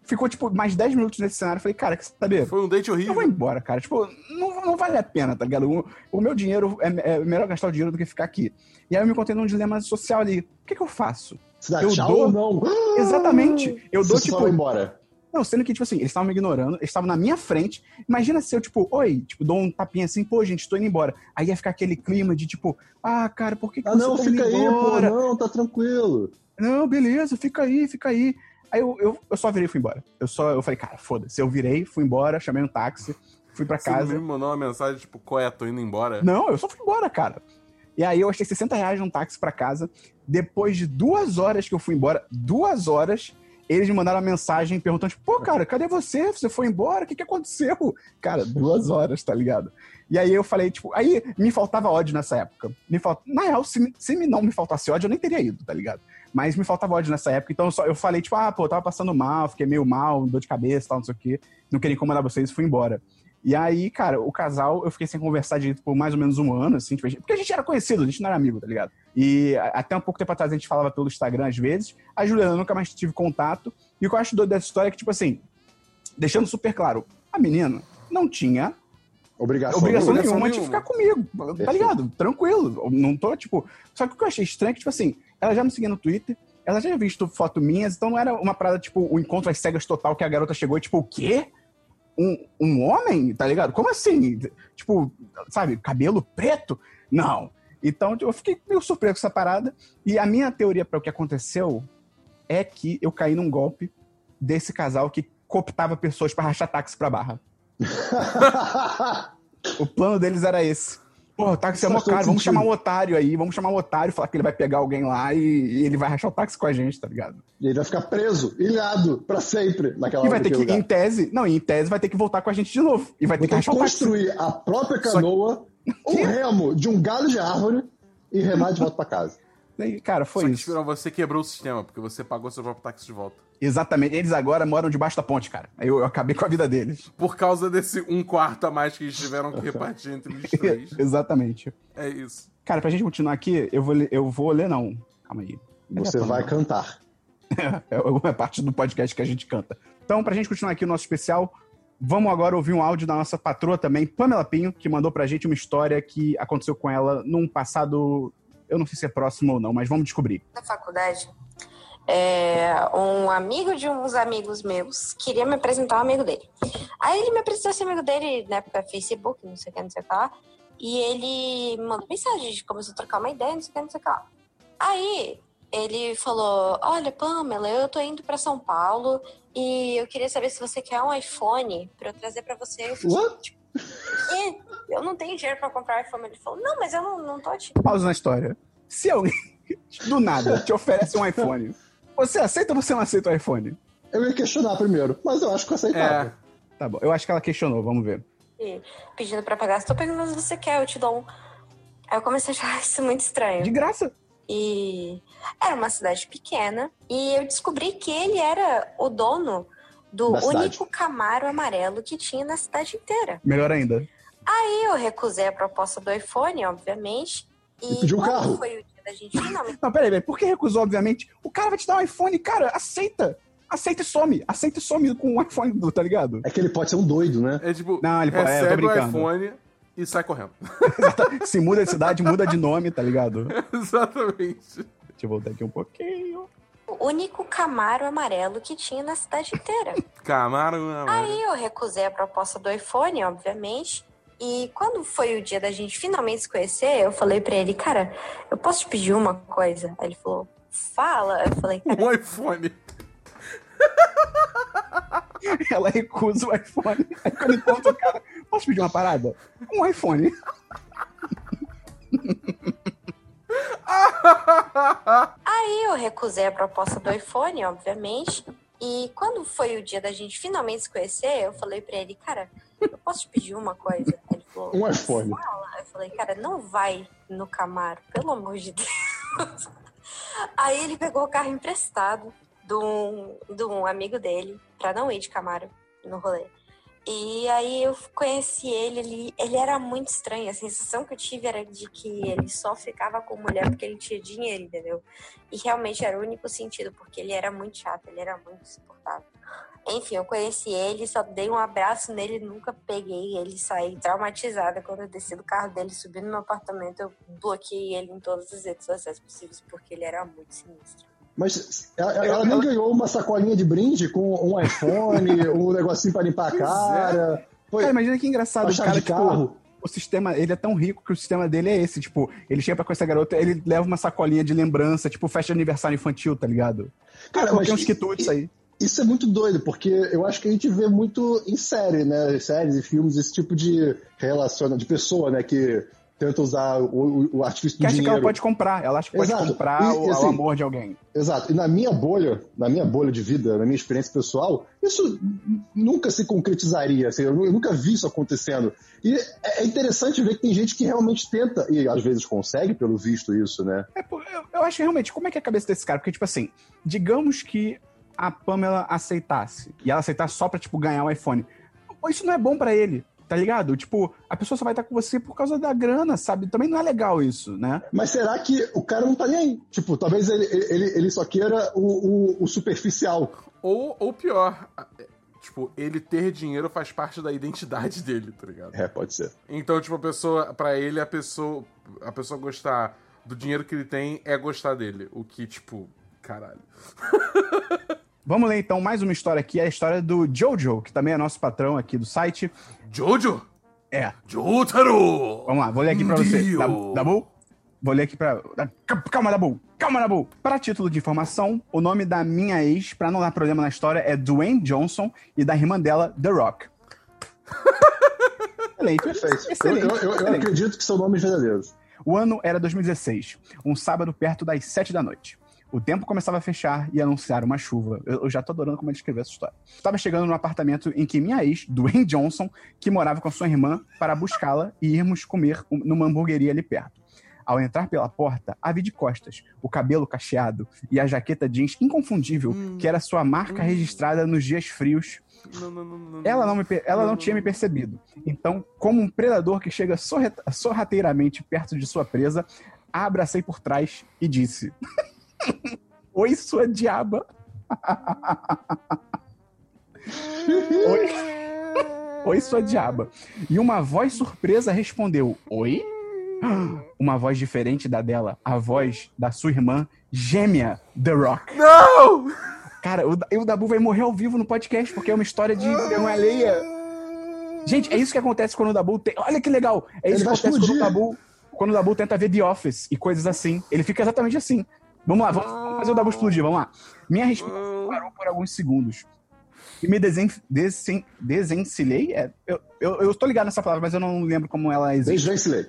S2: ficou, tipo, mais 10 minutos nesse cenário. Eu falei, cara, quer saber?
S4: Foi um date
S2: Eu vou
S4: horrível.
S2: embora, cara. Tipo, não, não vale a pena, tá ligado? O, o meu dinheiro é, é melhor gastar o dinheiro do que ficar aqui. E aí eu me encontrei num dilema social ali. O que, que eu faço?
S3: Se dá
S2: Eu
S3: tchau
S2: dou-
S3: ou não? <gasps>
S2: Exatamente. Eu dou,
S3: Você só
S2: tipo.
S3: vai embora.
S2: Não, sendo que, tipo assim, eles estavam me ignorando, eles estavam na minha frente. Imagina se eu, tipo, oi, tipo, dou um tapinha assim, pô, gente, tô indo embora. Aí ia ficar aquele clima de, tipo, ah, cara, por que, que
S3: Ah,
S2: você
S3: não,
S2: tá
S3: fica
S2: indo
S3: aí, pô.
S2: embora?
S3: Não, tá tranquilo.
S2: Não, beleza, fica aí, fica aí. Aí eu, eu, eu só virei e fui embora. Eu só, eu falei, cara, foda-se. Eu virei, fui embora, chamei um táxi, fui pra
S4: Você não
S2: casa.
S4: me mandou uma mensagem, tipo, qual é, tô indo embora?
S2: Não, eu só fui embora, cara. E aí eu achei 60 reais num táxi pra casa. Depois de duas horas que eu fui embora, duas horas, eles me mandaram uma mensagem perguntando, tipo, pô, cara, cadê você? Você foi embora? O que, que aconteceu? Cara, duas horas, tá ligado? E aí eu falei, tipo, aí me faltava ódio nessa época. Me falt... Na real, se, se não me faltasse ódio, eu nem teria ido, tá ligado? Mas me faltava ódio nessa época, então eu, só, eu falei, tipo, ah, pô, eu tava passando mal, fiquei meio mal, dor de cabeça, tal, não sei o quê. Não queria incomodar vocês e fui embora. E aí, cara, o casal, eu fiquei sem conversar direito por mais ou menos um ano, assim, tipo, porque a gente era conhecido, a gente não era amigo, tá ligado? E até um pouco tempo atrás a gente falava pelo Instagram às vezes. A Juliana nunca mais tive contato. E o que eu acho doido dessa história é que, tipo assim, deixando super claro, a menina não tinha
S3: Obrigação.
S2: obrigação
S3: nenhuma.
S2: nenhuma de ficar comigo, tá ligado? Tranquilo. Eu Não tô, tipo. Só que o que eu achei estranho é que, tipo assim, ela já me seguia no Twitter, ela já tinha visto foto minhas, então não era uma parada, tipo, o encontro às cegas total que a garota chegou e, tipo, o quê? Um, um homem? Tá ligado? Como assim? Tipo, sabe, cabelo preto? Não. Então eu fiquei meio surpreso com essa parada. E a minha teoria para o que aconteceu é que eu caí num golpe desse casal que cooptava pessoas para rachar táxi pra barra. <laughs> O plano deles era esse. Pô, o táxi é mó caro, vamos chamar um otário aí, vamos chamar um otário, falar que ele vai pegar alguém lá e, e ele vai rachar o táxi com a gente, tá ligado?
S3: e ele vai ficar preso, ilhado, pra sempre, naquela
S2: E vai ter que,
S3: naquele
S2: em
S3: lugar.
S2: tese, não, em tese vai ter que voltar com a gente de novo. E vai ter
S3: Vou
S2: que rachar o táxi.
S3: construir a própria canoa, <laughs> um remo de um galho de árvore e remar de volta pra casa.
S2: E, Cara, foi
S4: Só que,
S2: isso.
S4: Você quebrou o sistema, porque você pagou seu próprio táxi de volta.
S2: Exatamente. Eles agora moram debaixo da ponte, cara. Eu, eu acabei com a vida deles.
S4: Por causa desse um quarto a mais que eles tiveram que repartir entre os <laughs> três.
S2: Exatamente.
S4: É isso.
S2: Cara, pra gente continuar aqui, eu vou ler, eu vou ler não. Calma aí.
S3: Você <laughs>
S2: É,
S3: vai
S2: não.
S3: cantar.
S2: É uma parte do podcast que a gente canta. Então, pra gente continuar aqui o nosso especial, vamos agora ouvir um áudio da nossa patroa também, Pamela Pinho, que mandou pra gente uma história que aconteceu com ela num passado, eu não sei se é próximo ou não, mas vamos descobrir.
S5: da faculdade, é, um amigo de uns amigos meus queria me apresentar um amigo dele. Aí ele me apresentou esse amigo dele na época Facebook, não sei o que, não sei o que lá. E ele me mandou mensagem, a gente começou a trocar uma ideia, não sei o que, não sei o que lá. Aí ele falou: Olha, Pamela, eu tô indo pra São Paulo e eu queria saber se você quer um iPhone pra eu trazer pra você. Eu
S3: What?
S5: "Quê? Eu não tenho dinheiro pra comprar iPhone. Ele falou: Não, mas eu não, não tô te
S2: Pausa na história. Se alguém, <laughs> do nada, te oferece um iPhone, você aceita ou você não aceita o iPhone?
S3: Eu ia questionar primeiro, mas eu acho que eu aceitava.
S4: É.
S2: Tá bom, eu acho que ela questionou, vamos ver.
S5: pedindo pra pagar. Se tô perguntando se você quer, eu te dou um. Aí eu comecei a achar <laughs> isso muito estranho.
S2: De graça.
S5: E era uma cidade pequena. E eu descobri que ele era o dono do
S3: Da cidade.
S5: único Camaro amarelo que tinha na cidade inteira.
S2: Melhor ainda.
S5: Aí eu recusei a proposta do iPhone, obviamente. E,
S3: E pediu um carro.
S5: foi da gente finalmente.
S2: Não, peraí, peraí. Por que recusou, obviamente? O cara vai te dar um iPhone, cara, aceita. Aceita e some. Aceita e some com o iPhone, <laughs> tá ligado?
S3: É que ele pode ser um doido, né?
S4: É tipo,
S2: Não, ele pode- é, eu tô
S4: recebe o
S2: brincando.
S4: iPhone e sai correndo. <laughs>
S2: Se muda de cidade, muda de nome, tá ligado? <laughs>
S4: Exatamente.
S2: Deixa eu voltar aqui um pouquinho.
S5: O único Camaro amarelo que tinha na cidade inteira.
S4: Camaro, mano.
S5: Aí eu recusei a proposta do iPhone, obviamente. E quando foi o dia da gente finalmente se conhecer, eu falei pra ele, cara, eu posso te pedir uma coisa? Aí ele falou, fala. Eu falei, cara,
S4: Um iPhone. <laughs>
S2: Ela recusa o iPhone. Aí quando encontra o cara, posso pedir uma parada? Um iPhone. <laughs>
S5: Aí eu recusei a proposta do iPhone, obviamente. E quando foi o dia da gente finalmente se conhecer, eu falei pra ele, cara, eu posso te pedir uma coisa?
S3: Um iPhone.
S5: Eu falei, cara, não vai no Camaro, pelo amor de <laughs> Deus. Aí ele pegou o carro emprestado de um, de um amigo dele, pra não ir de Camaro no rolê. E aí eu conheci ele, ele, ele era muito estranho. A sensação que eu tive era de que ele só ficava com mulher porque ele tinha dinheiro, entendeu? E realmente era o único sentido, porque ele era muito chato, ele era muito insuportável. Enfim, eu conheci ele, só dei um abraço nele, nunca peguei ele, saí traumatizada quando eu desci do carro dele, subi no meu apartamento, eu bloqueei ele em todas as redes sociais possíveis, porque ele era muito sinistro.
S3: Mas ela, ela nem ganhou uma sacolinha de brinde com um iPhone, <laughs> um negocinho pra limpar a cara. Foi
S2: Cara, imagina que engraçado. O cara,
S3: de
S2: tipo,
S3: carro.
S2: o sistema, ele é tão rico que o sistema dele é esse, tipo, ele chega pra com essa garota, ele leva uma sacolinha de lembrança, tipo, festa de aniversário infantil, tá ligado?
S3: Cara, mas
S2: uns quitutes aí.
S3: Isso é muito doido, porque eu acho que a gente vê muito em série, né? Séries e filmes, esse tipo de relação, de pessoa, né? Que tenta usar o, o- artifício do
S2: Que acha que
S3: dinheiro.
S2: ela pode comprar, ela acha que pode
S3: Exato.
S2: comprar
S3: E-
S2: o,
S3: e
S2: o
S3: assim,
S2: amor de alguém.
S3: Exato. E na minha bolha, na minha bolha de vida, na minha experiência pessoal, isso nunca se concretizaria. Assim, eu nu- eu nunca vi isso acontecendo. E é é interessante ver que tem gente que realmente tenta, e às vezes consegue, pelo visto, isso, né?
S2: É, eu, eu acho que realmente, como é que é a cabeça desse cara? Porque, tipo assim, digamos que a Pamela aceitasse, e ela aceitasse só pra, tipo, ganhar o iPhone. Pô, isso não é bom pra ele, tá ligado? Tipo, a pessoa só vai estar com você por causa da grana, sabe? Também não é legal isso, né?
S3: Mas será que o cara não tá nem aí? Tipo, talvez ele, ele, ele só queira o, o, o superficial.
S4: Ou, ou pior, tipo, ele ter dinheiro faz parte da identidade dele, tá ligado?
S3: É, pode ser.
S4: Então, tipo, a pessoa, pra ele, a pessoa, a pessoa gostar do dinheiro que ele tem é gostar dele. O que, tipo, caralho. <laughs>
S2: Vamos ler então mais uma história aqui, a história do Jojo, que também é nosso patrão aqui do site.
S4: Jojo!
S2: É,
S4: Jotaro!
S2: vamos lá, vou ler aqui pra você. Dabu? Dabu? Vou ler aqui pra. Cal- Calma, Dabu! Calma, Dabu! Para título de informação, o nome da minha ex, pra não dar problema na história, é Dwayne Johnson e da irmã dela, The Rock. <laughs> Excelente.
S3: Perfeito. Eu,
S2: Excelente.
S3: eu, eu- eu
S2: excelente.
S3: acredito que são nomes verdadeiros.
S2: O ano era 2016, um sábado perto das 7 da noite. O tempo começava a fechar e anunciar uma chuva. Eu, eu já tô adorando como ele escreveu essa história. Estava chegando no apartamento em que minha ex, <laughs> Dwayne Johnson, que morava com sua irmã, para buscá-la e irmos comer um- numa hamburgueria ali perto. Ao entrar pela porta, a vi de costas, o cabelo cacheado e a jaqueta jeans inconfundível, que era sua marca registrada nos dias frios
S4: Não, não, não, não.
S2: ela não, me ela não tinha me percebido. Então, como um predador que chega sorrateiramente perto de sua presa, a abracei por trás e disse: <laughs> Oi, sua diaba. Oi. Oi, sua diaba. E uma voz surpresa respondeu: Oi? Uma voz diferente da dela, a voz da sua irmã gêmea, The Rock.
S4: Não!
S2: Cara, o, o Dabu vai morrer ao vivo no podcast, porque é uma história de vergonha alheia. Gente, é isso que acontece quando o Dabu tem. Olha que legal! É
S3: Ele
S2: isso que
S3: vai
S2: acontece quando o. Dabu, quando o Dabu tenta ver The Office e coisas assim. Ele fica exatamente assim. Vamos lá, vamos, vamos fazer o Dabu explodir, vamos lá. Minha respiração parou por alguns segundos. E me desen, desen, desencilhei? É, eu, eu, eu tô ligado nessa palavra, mas eu não lembro como ela existe
S3: Desvencilhei.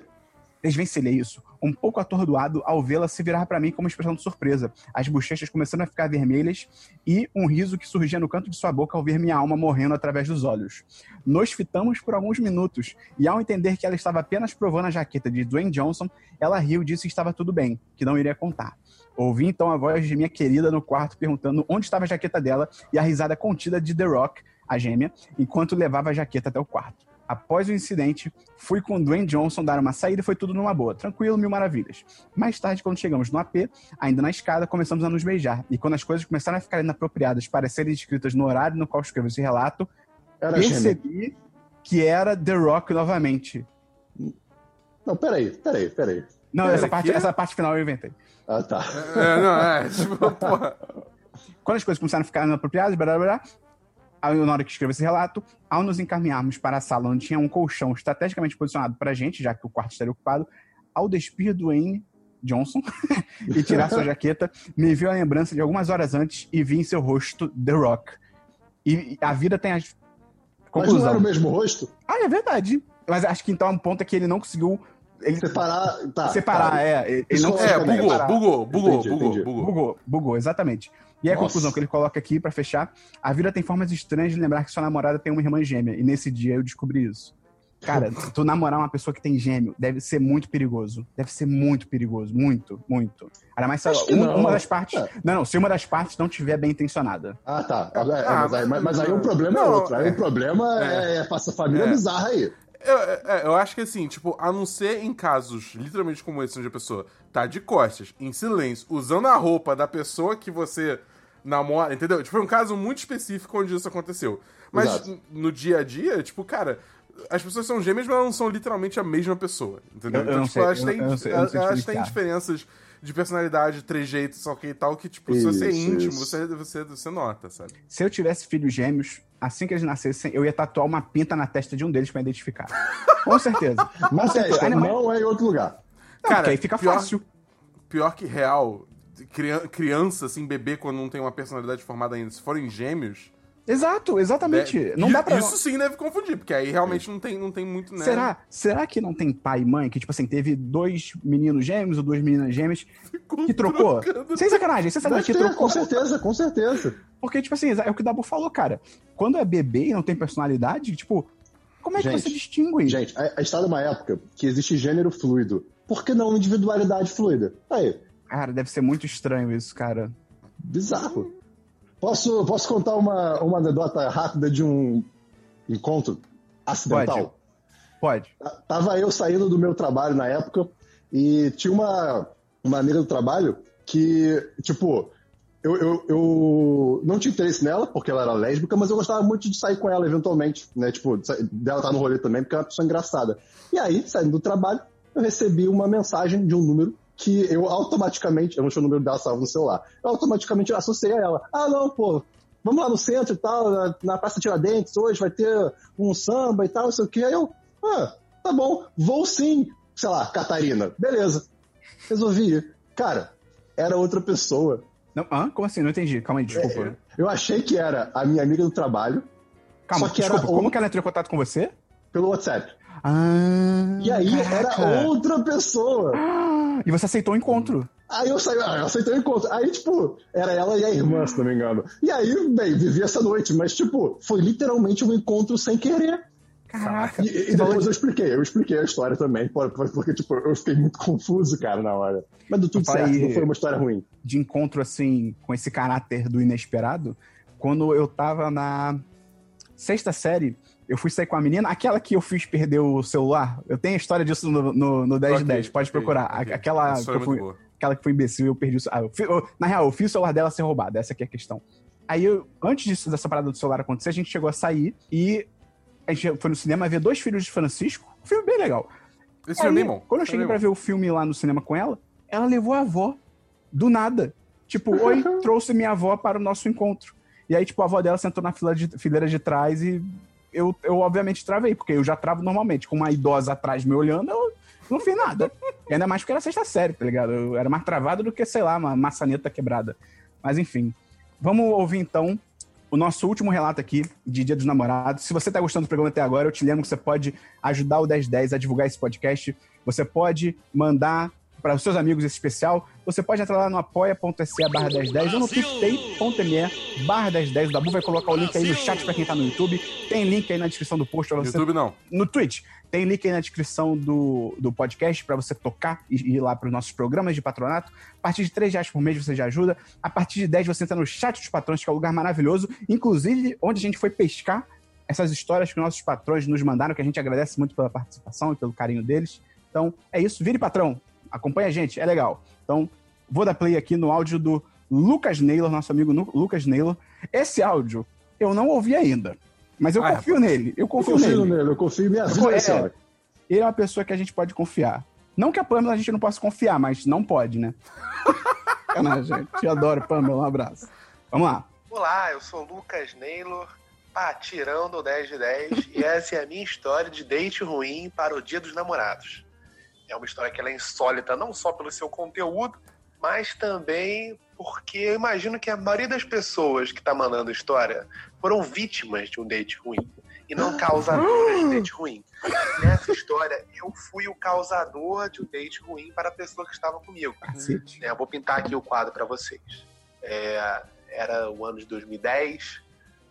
S2: desvencilhei isso. Um pouco atordoado ao vê-la se virar pra mim com uma expressão de surpresa, as bochechas começando a ficar vermelhas e um riso que surgia no canto de sua boca ao ver minha alma morrendo através dos olhos. Nos fitamos por alguns minutos e ao entender que ela estava apenas provando a jaqueta de Dwayne Johnson, ela riu e disse que estava tudo bem, que não iria contar. Ouvi então a voz de minha querida no quarto perguntando onde estava a jaqueta dela e a risada contida de The Rock, a gêmea, enquanto levava a jaqueta até o quarto. Após o incidente, fui com o Dwayne Johnson dar uma saída e foi tudo numa boa, tranquilo, mil maravilhas. Mais tarde, quando chegamos no AP, ainda na escada, começamos a nos beijar. E quando as coisas começaram a ficar inapropriadas para serem escritas no horário no qual escrevo esse relato,
S3: Era
S2: percebi que era The Rock novamente.
S3: Não, peraí, peraí, peraí.
S2: Não,
S4: Pera,
S2: essa parte,
S4: que?
S2: essa parte final eu inventei.
S3: Ah, tá.
S4: É, não, é, <laughs> tipo, porra.
S2: Quando as coisas começaram a ficar inapropriadas, blá, blá, blá, aí, na hora que escrevo esse relato, ao nos encaminharmos para a sala onde tinha um colchão estrategicamente posicionado para a gente, já que o quarto estaria ocupado, ao despir do Wayne Johnson <laughs> e tirar sua jaqueta, me viu a lembrança de algumas horas antes e vi em seu rosto The Rock. E a vida tem as.
S3: Mas não
S2: Conclusão.
S3: era o mesmo rosto?
S2: Ah, é verdade. Mas acho que então é um ponto é que ele não conseguiu. Ele
S3: Separar. Tá,
S2: separar,
S3: tá.
S2: é. Ele não
S4: É, bugou,
S2: separar.
S4: bugou, bugou,
S3: Entendi,
S4: bugou,
S3: entendi.
S4: bugou.
S2: Bugou, bugou, exatamente. E aí a
S3: Nossa.
S2: conclusão que ele coloca aqui pra fechar: a vida tem formas estranhas de lembrar que sua namorada tem uma irmã gêmea, e nesse dia eu descobri isso. Cara, <laughs> tu namorar uma pessoa que tem gêmeo deve ser muito perigoso. Deve ser muito perigoso. Muito, muito. Ainda mais se uma,
S3: não.
S2: uma das partes.
S3: É.
S2: Não, não, se uma das partes não tiver bem intencionada.
S3: Ah, tá. É, é,
S4: Ah,
S3: mas, aí, mas- mas aí o problema é
S4: não,
S3: outro. Aí
S4: é.
S3: o problema é, é essa família
S4: É.
S3: bizarra aí.
S4: Eu, é, eu acho que assim, tipo, a não ser em casos literalmente como esse, onde a pessoa tá de costas, em silêncio, usando a roupa da pessoa que você namora, entendeu? Tipo, foi um caso muito específico onde isso aconteceu. Mas
S3: Exato.
S4: no dia a dia, tipo, cara, as pessoas são gêmeas, mas elas não são literalmente a mesma pessoa, entendeu?
S2: Eu- eu
S4: então, tipo,
S2: sei,
S4: elas têm,
S2: sei
S4: elas têm diferenças de personalidade, trejeitos, só que tal, que, tipo, se você é
S3: Isso,
S4: íntimo,
S3: isso.
S4: você, você, você nota, sabe?
S2: Se eu tivesse filhos gêmeos, assim que eles nascessem, eu ia tatuar uma pinta na testa de um deles pra identificar. Com certeza. <laughs>
S3: Mas
S2: certeza. Ainda mais-
S3: não é em outro lugar.
S2: Não, porque aí fica
S4: pior-
S2: fácil.
S4: Pior que real, crian- criança, assim, bebê, quando não tem uma personalidade formada ainda, se forem gêmeos.
S2: Exato, exatamente.
S4: né,
S2: não dá pra.
S4: Isso sim deve confundir, porque aí realmente não tem, não tem muito, né?
S2: Será? Será que não tem pai e mãe que, tipo assim, teve dois meninos gêmeos ou duas meninas gêmeas que trocou? Sem sacanagem, sem sacanagem, que trocou.
S3: com certeza, com certeza.
S2: Porque, tipo assim, é o que o Dabu falou, cara. Quando é bebê e não tem personalidade, tipo, como é que
S3: Gente,
S2: você distingue?
S3: Gente, a, a gente tá numa época que existe gênero fluido. Por que não individualidade fluida? Aí,
S2: Cara, deve ser muito estranho isso, cara.
S3: bizarro. Posso, posso contar uma, uma anedota rápida de um encontro acidental?
S2: Pode.
S3: Tava eu saindo do meu trabalho na época e tinha uma, uma amiga do trabalho que, tipo, eu, eu, eu não tinha interesse nela, porque ela era lésbica, mas eu gostava muito de sair com ela eventualmente, né? Tipo, dela estar no rolê também, porque ela é uma pessoa engraçada. E aí, saindo do trabalho, eu recebi uma mensagem de um número que eu automaticamente, eu não tinha o número dela salvo no celular, eu automaticamente associei a ela. Ah, não, pô, vamos lá no centro e tal, na, na Praça Tiradentes, hoje vai ter um samba e tal, não sei o quê. Aí eu, ah, tá bom, vou sim. Sei lá, Catarina. Beleza. Resolvi ir. Cara, era outra pessoa.
S2: Não, hã? Como assim? Não entendi. Calma aí, desculpa.
S3: Eu achei que era a minha amiga do trabalho
S2: Calma,
S3: só que era
S2: desculpa. Como
S3: um-
S2: que ela entrou em contato com você?
S3: pelo WhatsApp.
S2: Ah.
S3: E aí
S2: caraca.
S3: era outra pessoa.
S2: Ah, E você aceitou o encontro.
S3: Aí eu saí, ah, eu aceitei o encontro. Aí, tipo, era ela e a irmã, se não me engano. E aí, bem, vivi essa noite, mas, tipo, foi literalmente um encontro sem querer.
S2: Caraca.
S3: E, e depois
S2: de-
S3: eu expliquei, eu expliquei a história também, por- por- porque, tipo, eu fiquei muito confuso, cara, na hora. Mas deu tudo
S2: Papai-
S3: certo, não foi uma história ruim.
S2: de encontro, assim, com esse caráter do inesperado, quando eu tava na sexta série, eu fui sair com a menina, aquela que eu fiz perder o celular. Eu tenho a história disso no, no, no 10 de
S4: Ok,
S2: 10, pode
S4: ok,
S2: procurar.
S4: ok.
S2: Aquela,
S4: Essa
S2: que eu
S4: é
S2: fui, aquela que foi imbecil e eu perdi o celular. eu fi- eu- na real, eu fiz o celular dela ser roubado, essa aqui é a questão. Aí, eu, antes disso, dessa parada do celular acontecer, a gente chegou a sair e a gente foi no cinema ver Dois Filhos de Francisco, um filme bem legal.
S4: Esse
S2: Aí,
S4: filme é bem bom.
S2: Quando eu
S4: Esse
S2: cheguei
S4: filme
S2: pra
S4: é
S2: ver o filme lá no cinema com ela, ela levou a avó do nada. Tipo, oi, <laughs> trouxe minha avó para o nosso encontro. E aí, tipo, a avó dela sentou na fila de, fileira de trás e eu, eu obviamente travei, porque eu já travo normalmente. Com uma idosa atrás me olhando, eu não fiz nada. E ainda mais porque era sexta série, tá ligado? Eu era mais travado do que, sei lá, uma maçaneta quebrada. Mas enfim. Vamos ouvir então o nosso último relato aqui de Dia dos Namorados. Se você está gostando do programa até agora, eu te lembro que você pode ajudar o 1010 a divulgar esse podcast. Você pode mandar para os seus amigos esse especial. Você pode entrar lá no apoia.se barra 1010 ou no picpay.me barra 1010. O Dabu vai colocar o link aí no chat para quem está no YouTube. Tem link aí na descrição do post
S4: No
S2: você
S4: YouTube não.
S2: no Twitch. Tem link aí na descrição do, do podcast para você tocar e ir lá para os nossos programas de patronato. A partir de 3 reais por mês você já ajuda. A partir de 10 você entra no chat dos patrões, que é um lugar maravilhoso. Inclusive, onde a gente foi pescar essas histórias que nossos patrões nos mandaram, que a gente agradece muito pela participação e pelo carinho deles. Então, é isso. Vire patrão. Acompanha a gente, é legal. Então, vou dar play aqui no áudio do Lucas Naylor, nosso amigo Lucas Naylor. Esse áudio eu não ouvi ainda. Mas eu
S4: Ah,
S2: confio nele. Eu
S3: Eu
S2: confio,
S3: confio
S2: nele.
S3: nele, eu confio em minha
S2: É.
S3: vida, senhora.
S2: Ele é uma pessoa que a gente pode confiar. Não que a Pamela a gente não possa confiar, mas não pode, né? <laughs> Sacanagem, gente. Te adoro, Pamela. Um abraço. Vamos lá.
S6: Olá, eu sou Lucas Naylor, pá, tirando o 10 de 10, e essa é a minha história de date ruim para o Dia dos Namorados. É uma história que ela é insólita não só pelo seu conteúdo, mas também porque eu imagino que a maioria das pessoas que está mandando história foram vítimas de um date ruim e não causadoras de date ruim. Nessa história, eu fui o causador de um date ruim para a pessoa que estava comigo. Né? Eu vou pintar aqui o quadro para vocês. É, era o ano de 2010,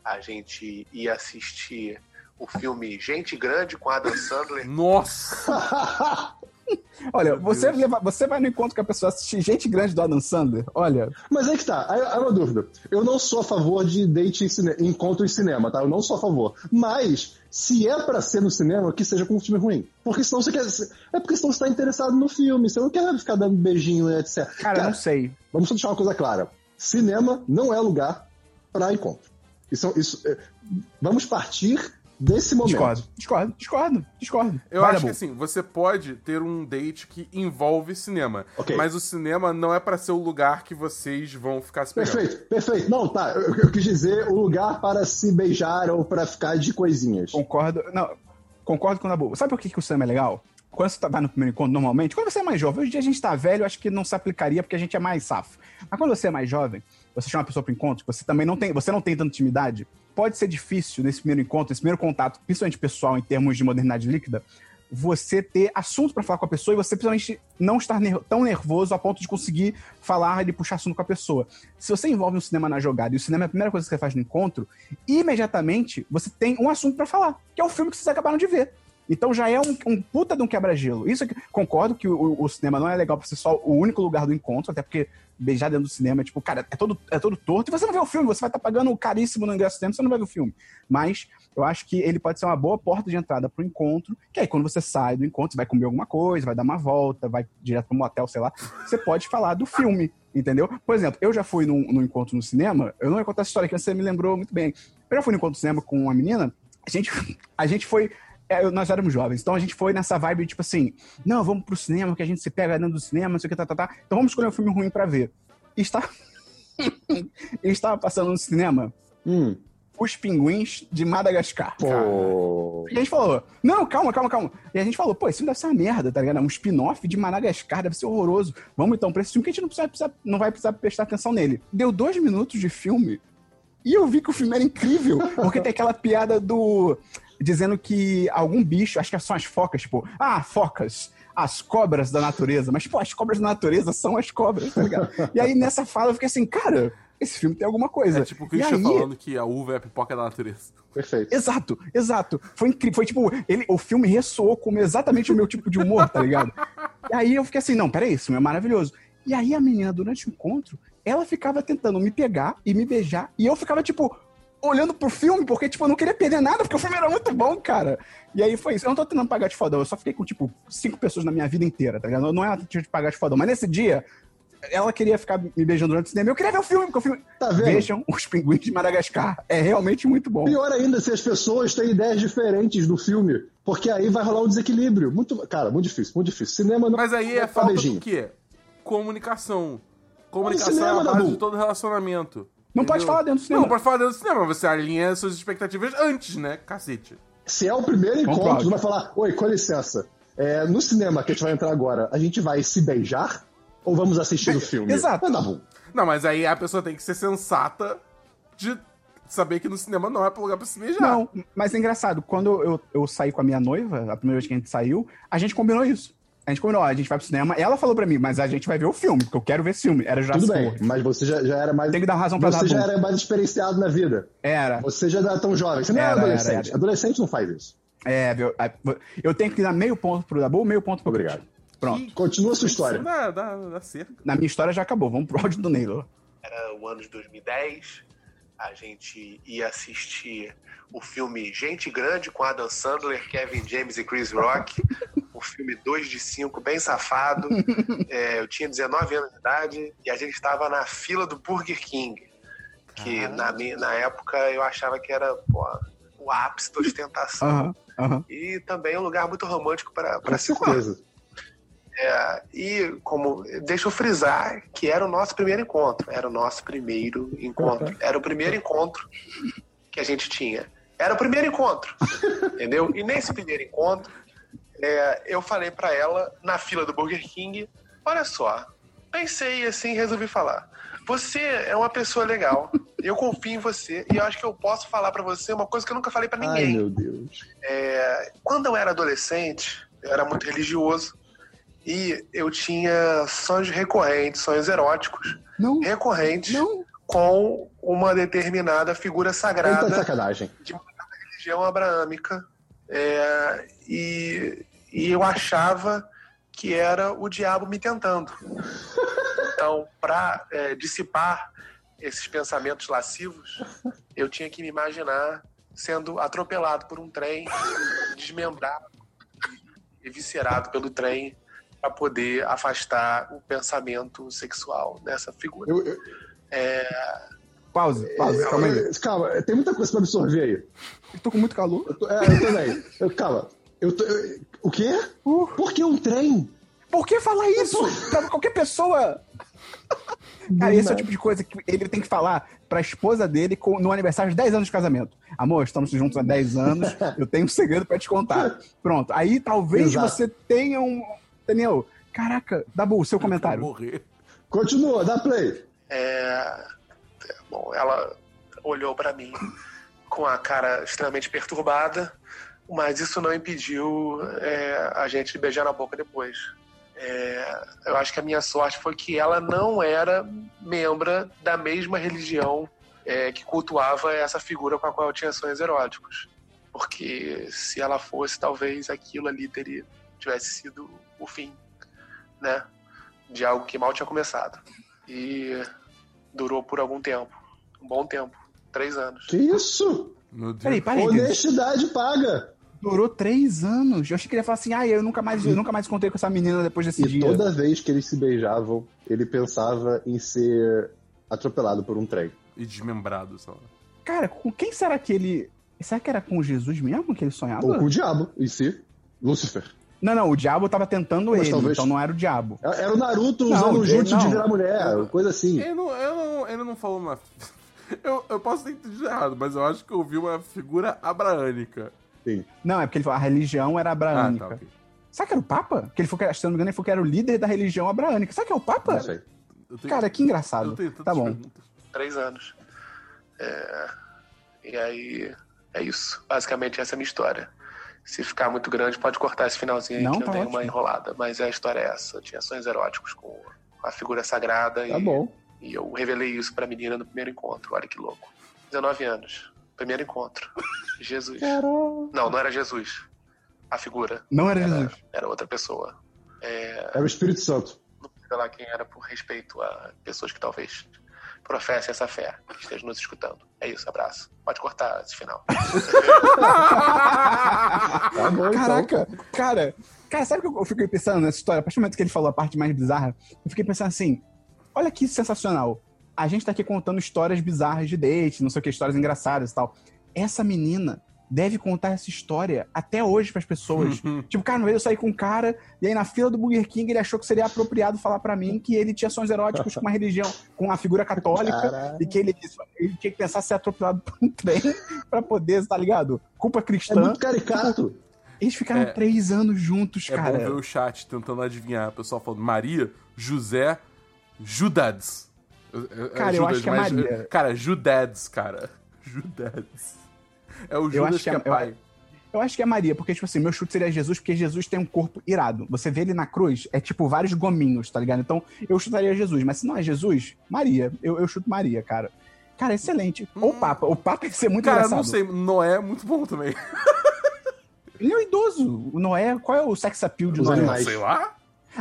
S6: a gente ia assistir o filme Gente Grande com Adam Sandler.
S4: Nossa! <laughs> <laughs>
S2: Olha,
S4: Meu
S2: você, leva- você vai no encontro com a pessoa assistir gente grande do Adam Sandler. Olha,
S3: Mas aí que tá, aí, aí uma dúvida. Eu não sou a favor de date em cine... encontro em cinema, tá? Eu não sou a favor. Mas, se é pra ser no cinema, que seja com um filme ruim. Porque senão você quer. É porque senão você tá interessado no filme, você não quer ficar dando beijinho e etc.
S2: cara, não sei.
S3: Vamos só deixar uma coisa clara. Cinema não é lugar pra encontro. Isso, isso, é, vamos partir desse momento.
S2: Discordo, discordo, discordo, discordo.
S4: Eu
S2: Vai,
S4: acho que assim, você pode ter um date que envolve cinema.
S3: Ok.
S4: Mas o cinema não é pra ser o lugar que vocês vão ficar se pegando.
S3: Perfeito, perfeito. Não, tá. Eu, eu quis dizer o lugar para se beijar ou para ficar de coisinhas.
S2: Concordo. Não, concordo com o Dabu. Sabe por que, que o cinema é legal? Quando você tá- vai no primeiro encontro, normalmente, quando você é mais jovem, hoje em dia a gente tá velho, eu acho que não se aplicaria porque a gente é mais safo. Mas quando você é mais jovem, você chama uma pessoa pro encontro, você também não tem, você não tem tanta intimidade, pode ser difícil nesse primeiro encontro, nesse primeiro contato, principalmente pessoal em termos de modernidade líquida, você ter assunto pra falar com a pessoa e você principalmente não estar ner- tão nervoso a ponto de conseguir falar e puxar assunto com a pessoa. Se você envolve um cinema na jogada e o cinema é a primeira coisa que você faz no encontro, imediatamente você tem um assunto pra falar, que é o filme que vocês acabaram de ver. Então já é um, um puta de um quebra-gelo. Isso aqui, concordo que o, o cinema não é legal pra ser só o único lugar do encontro, até porque beijar dentro do cinema é tipo, cara, é todo, é todo torto. E você não vê o filme, você vai estar pagando caríssimo no ingresso cinema, você não vai ver o filme. Mas eu acho que ele pode ser uma boa porta de entrada pro encontro, que aí quando você sai do encontro, você vai comer alguma coisa, vai dar uma volta, vai direto pro motel, sei lá, você pode falar do filme, entendeu? Por exemplo, eu já fui num, num encontro no cinema, eu não ia contar essa história que você me lembrou muito bem. Eu já fui num encontro no cinema com uma menina, a gente, <laughs> a gente foi é, nós éramos jovens, então a gente foi nessa vibe, tipo assim, não, vamos pro cinema, que a gente se pega dentro do cinema, não sei o que, tá, tá, tá. Então vamos escolher um filme ruim pra ver. E está... <laughs> estava passando no cinema
S3: Hum.
S2: Os Pinguins de Madagascar.
S3: Pô.
S2: E a gente falou, não, calma, calma, calma. E a gente falou, pô, esse filme deve ser uma merda, tá ligado? É um spin-off de Madagascar, deve ser horroroso. Vamos então pra esse filme que a gente não, precisa, precisa- não vai precisar prestar atenção nele. Deu dois minutos de filme e eu vi que o filme era incrível, porque tem aquela piada do. Dizendo que algum bicho, acho que são as focas, tipo, ah, focas. As cobras da natureza, mas, pô, as cobras da natureza são as cobras, tá ligado? E aí nessa fala eu fiquei assim, cara, esse filme tem alguma coisa.
S4: É tipo o Christian
S2: aí-
S4: falando que a uva é a pipoca da natureza.
S3: Perfeito.
S2: Exato, exato. Foi incrível. Foi tipo, ele, o filme ressoou como exatamente o meu tipo de humor, tá ligado? E aí eu fiquei assim, não, peraí, esse filme é maravilhoso. E aí a menina, durante o encontro, ela ficava tentando me pegar e me beijar. E eu ficava, tipo, olhando pro filme, porque, tipo, eu não queria perder nada, porque o filme era muito bom, cara. E aí foi isso. Eu não tô tentando pagar de fodão, eu só fiquei com, tipo, cinco pessoas na minha vida inteira, tá ligado? Não é uma tentativa de pagar de fodão. Mas nesse dia, ela queria ficar me beijando durante o cinema. Eu queria ver o filme, porque o filme.
S3: Tá vendo?
S2: Vejam os pinguins de Madagascar. É realmente muito bom.
S3: Pior ainda se as pessoas têm ideias diferentes do filme, porque aí vai rolar um desequilíbrio. Muito, cara, muito difícil, muito difícil. Cinema não
S4: Mas aí
S3: não
S4: é falta
S3: beijinho.
S4: do quê? Comunicação. Comunicação
S3: cinema,
S4: é a base
S3: Dabu.
S4: de todo relacionamento.
S2: Não pode falar dentro do cinema.
S4: Não, pode falar dentro do cinema. Você alinha suas expectativas antes, né? Cacete.
S3: Se é o primeiro encontro,
S2: Concordo.
S3: tu vai falar, oi, com licença. é, no cinema que a gente vai entrar agora, a gente vai se beijar ou vamos assistir o filme?
S2: Exato.
S3: Ah, tá bom.
S4: Não, mas aí a pessoa tem que ser sensata de saber que no cinema não é pro lugar pra se beijar.
S2: Não, mas é engraçado, quando eu, eu saí com a minha noiva, a primeira vez que a gente saiu, a gente combinou isso. A gente combinou, ó, a gente vai pro cinema. Ela falou pra mim, mas a gente vai ver o filme, porque eu quero ver esse filme. Era
S3: Tudo
S2: Jurassic
S3: bem,
S2: World.
S3: mas você já, já era mais.
S2: Tem que dar razão pra
S3: Você
S2: dar
S3: já
S2: bom.
S3: era mais experienciado na vida.
S2: Era.
S3: Você já era tão jovem. Você não era,
S2: Era, era,
S3: adolescente.
S2: era.
S3: Adolescente não faz isso.
S2: É, viu? Eu tenho que dar meio ponto pro Dabu, meio ponto pro
S3: Obrigado.
S2: Pronto.
S4: Que-
S3: Continua a sua história.
S4: Da, da, da cerca.
S2: Na minha história já acabou. Vamos pro áudio do Naylor.
S6: Era o ano de 2010. A gente ia assistir o filme Gente Grande com Adam Sandler, Kevin James e Chris Rock. Um filme 2 de 5, bem safado. É, eu tinha 19 anos de idade e a gente estava na fila do Burger King. Que na, na época eu achava que era pô, o ápice da ostentação.
S2: Aham, aham.
S6: E também um lugar muito romântico para se
S3: certeza.
S6: É, e como deixa eu frisar que era o nosso primeiro encontro, era o nosso primeiro encontro, era o primeiro encontro que a gente tinha, era o primeiro encontro, <laughs> entendeu? E nesse primeiro encontro é, eu falei pra ela na fila do Burger King, olha só, pensei assim, resolvi falar. Você é uma pessoa legal, eu confio em você e eu acho que eu posso falar pra você uma coisa que eu nunca falei pra
S3: Ai,
S6: ninguém.
S3: meu Deus.
S6: É, quando eu era adolescente, eu era muito religioso e eu tinha sonhos recorrentes, sonhos eróticos
S2: Não,
S6: recorrentes
S2: não.
S6: com uma determinada figura
S3: Ele tá
S6: sagrada
S3: sacanagem.
S6: de uma religião. religião abraâmica é, e, e eu achava que era o diabo me tentando. Então, para é, dissipar esses pensamentos lascivos, eu tinha que me imaginar sendo atropelado por um trem, desmembrado e viscerado pelo trem para poder afastar o pensamento sexual dessa figura.
S3: Eu- eu-
S2: Pause, pause, calma aí.
S3: É, calma, tem muita coisa pra absorver aí.
S2: Eu tô com muito calor.
S3: Eu tô- é, eu também. Eu, calma. Eu tô- eu- o quê?
S2: Uh.
S3: Por que um trem?
S2: Por que falar isso? Pra qualquer pessoa. <laughs> Cara, esse é o tipo de coisa que ele tem que falar pra esposa dele com- no aniversário de 10 anos de casamento. Amor, estamos juntos há 10 anos, eu tenho um segredo pra te contar. <laughs> Pronto. Aí talvez
S3: Exato.
S2: você tenha um. Entendeu? Caraca, Dabu, seu comentário.
S4: Morrer.
S3: Continua, dá play.
S6: É, bom, ela olhou para mim com a cara extremamente perturbada, mas isso não impediu é, a gente de beijar na boca depois. É, eu acho que a minha sorte foi que ela não era membro da mesma religião é, que cultuava essa figura com a qual eu tinha sonhos eróticos. Porque se ela fosse, talvez aquilo ali teria tivesse sido o fim, né? De algo que mal tinha começado. E durou por algum tempo. Um bom tempo. Três anos.
S3: Que isso?
S4: Meu Deus.
S2: Peraí, parênteses.
S3: Honestidade paga.
S2: Durou três anos. Eu achei que ele ia falar assim: ah, eu nunca mais, eu nunca mais contei com essa menina depois desse
S3: E
S2: dia.
S3: toda vez que eles se beijavam, ele pensava em ser atropelado por um trem.
S4: E desmembrado, lá.
S2: Cara, com quem será que ele. Será que era com Jesus mesmo que ele sonhava?
S3: Ou com o diabo em si. Lúcifer.
S2: Não, não, o diabo tava tentando
S3: Mas
S2: ele,
S3: talvez-
S2: então não era o diabo.
S3: Era o Naruto
S2: Não,
S3: usando o
S2: ele
S3: jutsu de virar mulher, coisa assim.
S4: Ele não, eu não, ele não falou uma. <laughs> Eu, eu posso ter entendido errado, mas eu acho que eu vi uma figura abraânica.
S2: Não, é porque ele falou, a religião era
S4: Ah,
S2: abraânica.
S4: tá, ok.
S2: Será que era o Papa? Porque ele que, se eu não me engano, ele falou que era o líder da religião abraânica. Será que é o Papa?
S3: Não sei.
S4: Tenho-
S2: Cara, que engraçado.
S4: Eu tenho tantas
S2: Tá bom.
S4: perguntas.
S6: Três anos. É, E aí, é isso. Basicamente, essa é a minha história. Se ficar muito grande, pode cortar esse finalzinho aí
S2: Não,
S6: que eu
S2: tá
S6: dei
S2: ótimo.
S6: uma enrolada. Mas a história é essa. Eu tinha sonhos eróticos com a figura sagrada
S3: Tá
S6: e,
S3: bom.
S6: e eu revelei isso pra menina no primeiro encontro. Olha que louco. 19 anos. Primeiro encontro. <laughs> Jesus. Não, não era Jesus. A figura.
S2: Não era
S6: Era,
S2: Jesus.
S6: era outra pessoa. É,
S3: Era o Espírito Santo.
S6: não sei lá quem era por respeito a pessoas que talvez professem essa fé, que estejam nos escutando. É isso, abraço. Pode cortar esse final. <laughs>
S3: Tá bom, então.
S2: Caraca, cara, cara, sabe o que eu fiquei pensando nessa história? A partir do momento que ele falou a parte mais bizarra, eu fiquei pensando assim: olha que sensacional. A gente tá aqui contando histórias bizarras de date, não sei o que, histórias engraçadas e tal. Essa menina deve contar essa história até hoje pras pessoas. <laughs> tipo, cara, eu saí com um cara, e aí na fila do Burger King ele achou que seria apropriado falar pra mim que ele tinha sonhos eróticos com uma religião, com a figura católica,
S3: Caralho.
S2: e que ele, ele tinha que pensar ser atropelado por um trem <laughs> pra poder, tá ligado? Culpa
S3: É
S2: cristã.
S3: muito caricato.
S2: Eles ficaram
S4: É.
S2: três anos juntos,
S4: É bom
S2: cara.
S4: ver o chat tentando adivinhar. O pessoal falando Maria, José, Judads.
S2: Cara, eu acho que é
S4: mas-
S2: Maria.
S4: Cara, Judads, cara. <laughs> Judads. É o Judas
S2: acho
S4: que,
S2: que
S4: é,
S2: é- eu-
S4: pai.
S2: Eu acho que é Maria, porque, tipo assim, meu chute seria Jesus, porque Jesus tem um corpo irado. Você vê ele na cruz, é tipo vários gominhos, tá ligado? Então, eu chutaria Jesus. Mas se não é Jesus, Maria. Eu, eu chuto Maria, cara. Cara, excelente. Ou o Papa. O Papa ia ser muito
S4: Cara,
S2: engraçado.
S4: não sei, Noé é muito bom também. <laughs>
S2: Ele é um idoso. O Noé, qual é o sex appeal de
S3: Os
S2: Noé?
S3: animais.
S4: Sei lá.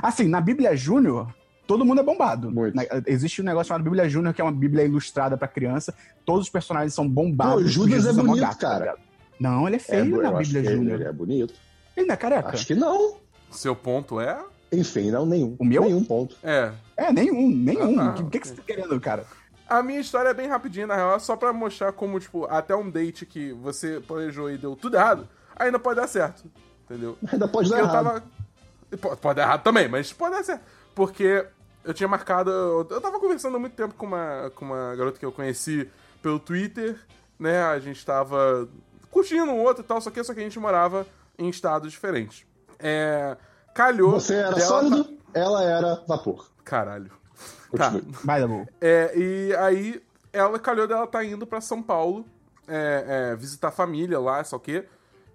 S2: Assim, na Bíblia Júnior, todo mundo é bombado.
S3: Muito.
S2: Na- existe um negócio chamado Bíblia Júnior, que é uma Bíblia ilustrada pra criança. Todos os personagens são bombados.
S3: Pô, Judas
S2: Jesus
S3: é
S2: mó
S3: bonito, cara.
S2: ligado? Não, ele é
S3: É,
S2: feio
S3: eu
S2: na Bíblia Júnior.
S3: ele é bonito.
S2: Ele não é careca?
S3: Acho que não.
S4: Seu ponto é?
S3: Enfim, não, nenhum.
S2: O meu?
S3: Nenhum ponto.
S4: É.
S2: É, nenhum, nenhum.
S4: Ah,
S2: O que, que, que você tá querendo, cara?
S4: A minha história é bem rapidinha, na real, é só pra mostrar como, tipo, até um date que você planejou e deu tudo errado, ainda pode dar certo. Entendeu?
S3: Ainda pode dar
S4: eu
S3: errado.
S4: tava. Pode, pode dar errado também, mas pode dar certo. Porque eu tinha marcado. Eu tava conversando há muito tempo com uma, com uma garota que eu conheci pelo Twitter, né? A gente tava curtindo um outro e tal, só que, só que a gente morava em estados diferentes. É. Calhou.
S3: Você era
S4: dela
S3: sólido, ela era vapor.
S4: tá- Caralho. Tá.
S2: Vai, Dabu.
S4: É, e aí, ela calhou dela tá indo pra São Paulo é, é, visitar a família lá, só o quê.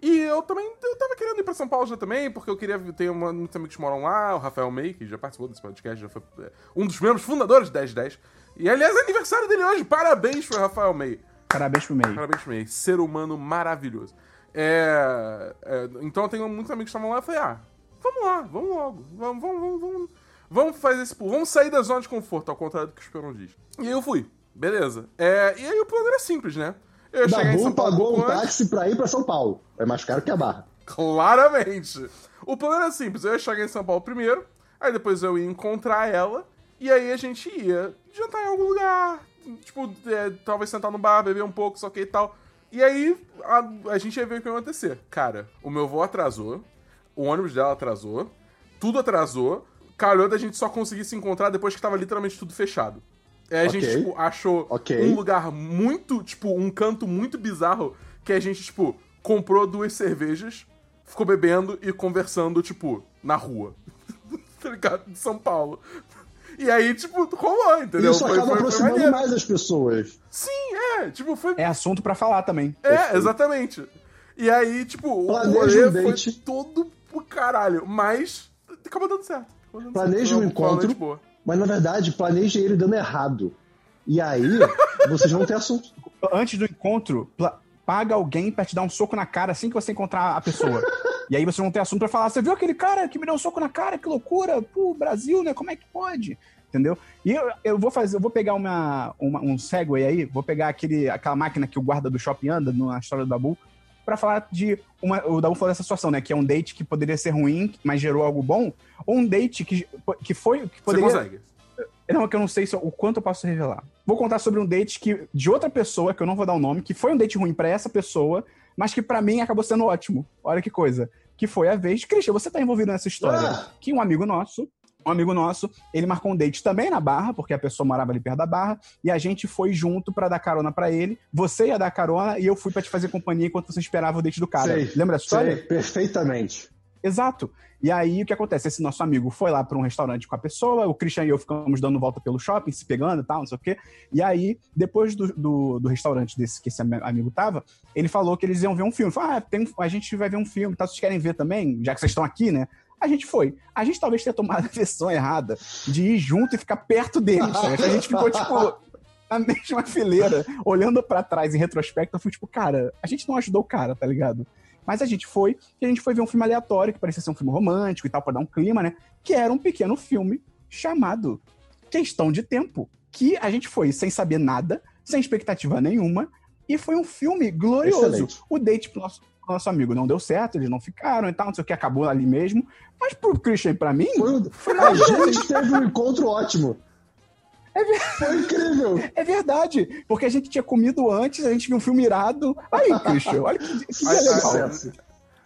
S4: E eu também eu tava querendo ir pra São Paulo já também, porque eu queria ter uma, muitos amigos que moram lá, o Rafael May, que já participou desse podcast, já foi é, um dos membros fundadores do 1010. E aliás, é aniversário dele hoje, parabéns pro Rafael May.
S2: Parabéns pro meio.
S4: Parabéns pro May. Ser humano maravilhoso. É, é, então eu tenho muitos amigos que estavam lá e falei, ah, vamos lá, vamos logo. Vamos, vamos, vamos, vamos. Vamos fazer esse pulo. Vamos sair da zona de conforto, ao contrário do que o Esperon diz. E aí eu fui. Beleza. É, e aí o plano era simples, né? Eu ia chegar em São Paulo
S3: pagou um
S4: antes.
S3: táxi pra ir pra São Paulo. É mais caro que a barra.
S4: Claramente. O plano era simples. Eu ia chegar em São Paulo primeiro, aí depois eu ia encontrar ela, e aí a gente ia jantar em algum lugar. Tipo, é, talvez sentar no bar, beber um pouco, só que e tal. E aí a, a gente ia ver o que ia acontecer. Cara, o meu voo atrasou, o ônibus dela atrasou, tudo atrasou. Calhou da gente só conseguir se encontrar depois que tava literalmente tudo fechado. Aí a
S3: Ok.
S4: gente, tipo, achou
S3: Ok.
S4: um lugar muito, tipo, um canto muito bizarro que a gente, tipo, comprou duas cervejas, ficou bebendo e conversando, tipo, na rua. <laughs> tá ligado? De São Paulo. E aí, tipo, rolou, entendeu?
S3: Isso acaba aproximando
S4: maneiro.
S3: mais as pessoas.
S4: Sim, é. Tipo, foi.
S2: É assunto pra falar também.
S4: É, exatamente. E aí, tipo, o
S3: Planeja
S4: rolê
S3: um
S4: foi todo pro caralho. Mas acabou dando certo. Acabou dando
S3: Planeja
S4: certo.
S3: um
S4: Foi foi
S3: encontro. Mas na verdade, planeje ele dando errado. E aí, <laughs> vocês vão ter assunto.
S2: Antes do encontro, paga alguém pra te dar um soco na cara assim que você encontrar a pessoa. <laughs> e aí vocês vão ter assunto pra falar: você viu aquele cara que me deu um soco na cara? Que loucura! Pô, Brasil, né? Como é que pode? Entendeu? E eu, eu vou fazer, eu vou pegar uma, uma- um segue aí, vou pegar aquele, aquela máquina que o guarda do shopping anda na história do Dabu, pra falar de uma. O Dabu falou dessa situação, né? Que é um date que poderia ser ruim, mas gerou algo bom, ou um date que, que foi. Que
S4: Você
S2: poderia,
S4: consegue.
S2: não, é que eu não sei se, o quanto eu posso revelar. Vou contar sobre um date que, de outra pessoa, que eu não vou dar o nome, que foi um date ruim pra essa pessoa, mas que pra mim acabou sendo ótimo. Olha que coisa. Que foi a vez. Christian, você tá envolvido nessa história.
S3: Ah!
S2: Que um amigo nosso, um amigo nosso, ele marcou um date também na Barra, porque a pessoa morava ali perto da Barra, e a gente foi junto pra dar carona pra ele. Você ia dar carona e eu fui pra te fazer companhia enquanto você esperava o date do cara.
S3: Sei,
S2: Lembra dessa história?
S3: Sei, perfeitamente.
S2: Exato. E aí o que acontece? Esse nosso amigo foi lá para um restaurante com a pessoa, o Christian e eu ficamos dando volta pelo shopping, se pegando e tal, não sei o quê. E aí, depois do, do, do restaurante desse que esse am- amigo tava, ele falou que eles iam ver um filme. Falou, ah, tem, a gente vai ver um filme, tá? Vocês querem ver também? Já que vocês estão aqui, né? A gente foi. A gente talvez tenha tomado a decisão errada de ir junto e ficar perto deles. sabe? A gente ficou, tipo, na mesma fileira, olhando pra trás em retrospecto, eu fui tipo, cara, a gente não ajudou o cara, tá ligado? Mas a gente foi, e a gente foi ver um filme aleatório, que parecia ser um filme romântico e tal, pra dar um clima, né? Que era um pequeno filme chamado Questão de Tempo. Que a gente foi sem saber nada, sem expectativa nenhuma, e foi um filme glorioso.
S3: Excelente.
S2: O date pro nosso, pro nosso amigo não deu certo, eles não ficaram e tal, não sei o que, acabou ali mesmo. Mas pro Christian e pra mim,
S3: Foi um-
S2: foi
S3: A gente teve um encontro ótimo. Foi incrível.
S2: É verdade, porque a gente tinha comido antes, a gente viu um filme irado. Aí, Christian, olha que, que legal.
S3: Sucesso.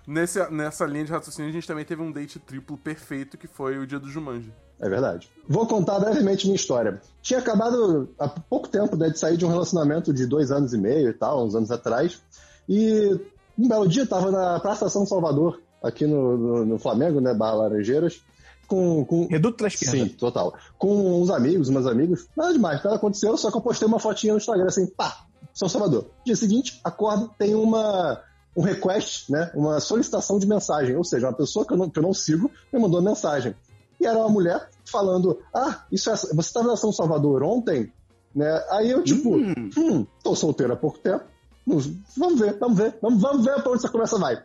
S4: Nesse, nessa linha de raciocínio, a gente também teve um date triplo perfeito, que foi o dia do Jumanji.
S3: É verdade. Vou contar brevemente minha história. Tinha acabado há pouco tempo né, de sair de um relacionamento de dois anos e meio e tal, uns anos atrás. E um belo dia estava na Praça São Salvador, aqui no, no, no Flamengo, né, Barra Laranjeiras, com, com,
S2: Reduto da esquerda.
S3: Sim, total. Com uns amigos, umas amigos. Nada demais, nada aconteceu, só que eu postei uma fotinha no Instagram assim, pá, São Salvador. Dia seguinte, acordo, tem uma um request, né? Uma solicitação de mensagem. Ou seja, uma pessoa que eu não, que eu não sigo me mandou uma mensagem. E era uma mulher falando: Ah, isso é, você estava na São Salvador ontem? Né? Aí eu, tipo,
S2: Hum.
S3: hum, tô solteiro há pouco tempo. Vamos ver, vamos ver, vamos, vamos ver pra onde essa conversa vai.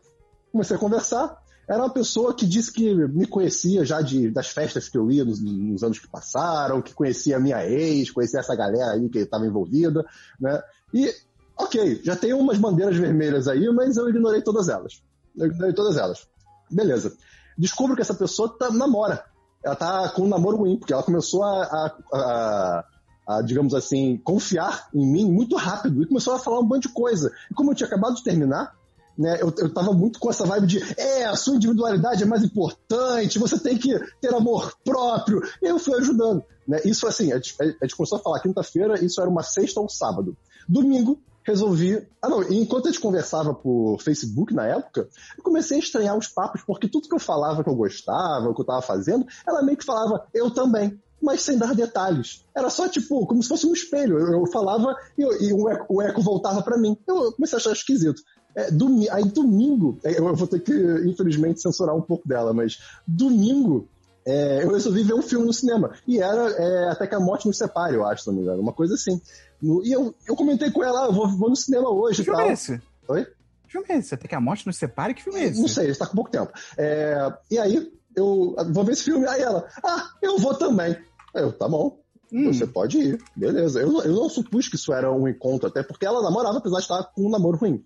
S3: Comecei a conversar. Era uma pessoa que disse que me conhecia já de, das festas que eu ia nos, nos anos que passaram, que conhecia a minha ex, conhecia essa galera aí que estava envolvida, né? E, ok, já tem umas bandeiras vermelhas aí, mas eu ignorei todas elas. Eu ignorei todas elas. Beleza. Descubro que essa pessoa tá, namora. Ela tá com um namoro ruim, porque ela começou a, a- a- a, digamos assim, confiar em mim muito rápido e começou a falar um monte de coisa. E como eu tinha acabado de terminar, né, eu, eu tava muito com essa vibe de é, a sua individualidade é mais importante, você tem que ter amor próprio. E eu fui ajudando. Né? Isso, assim, a gente, a gente começou a falar quinta-feira, isso era uma sexta ou um sábado. Domingo, resolvi. Ah, não, enquanto a gente conversava por Facebook na época, eu comecei a estranhar os papos, porque tudo que eu falava que eu gostava, o que eu tava fazendo, ela meio que falava, eu também. Mas sem dar detalhes. Era só, tipo, como se fosse um espelho. Eu, eu falava e, eu- e o, eco, o eco voltava pra mim. Eu comecei a achar esquisito. É, domi- aí domingo, é, eu vou ter que, infelizmente, censurar um pouco dela, mas domingo é, eu resolvi ver um filme no cinema. E era é, Até que a Morte nos separe, eu acho, se não me engano. Uma coisa assim. No- e eu, eu comentei com ela, ah, eu vou, vou no cinema hoje
S2: Que
S3: e
S2: filme
S3: tal.
S2: é esse?
S3: Oi?
S2: Que filme é esse? Até que a morte nos separe? Que filme é esse?
S3: Não sei, está com pouco tempo. É, e aí, eu vou ver esse filme. Aí ela, ah, eu vou também. Eu, tá bom.
S2: Hum.
S3: Você pode ir, beleza. Eu, não- eu não supus que isso era um encontro, até porque ela namorava, apesar de estar com um namoro ruim.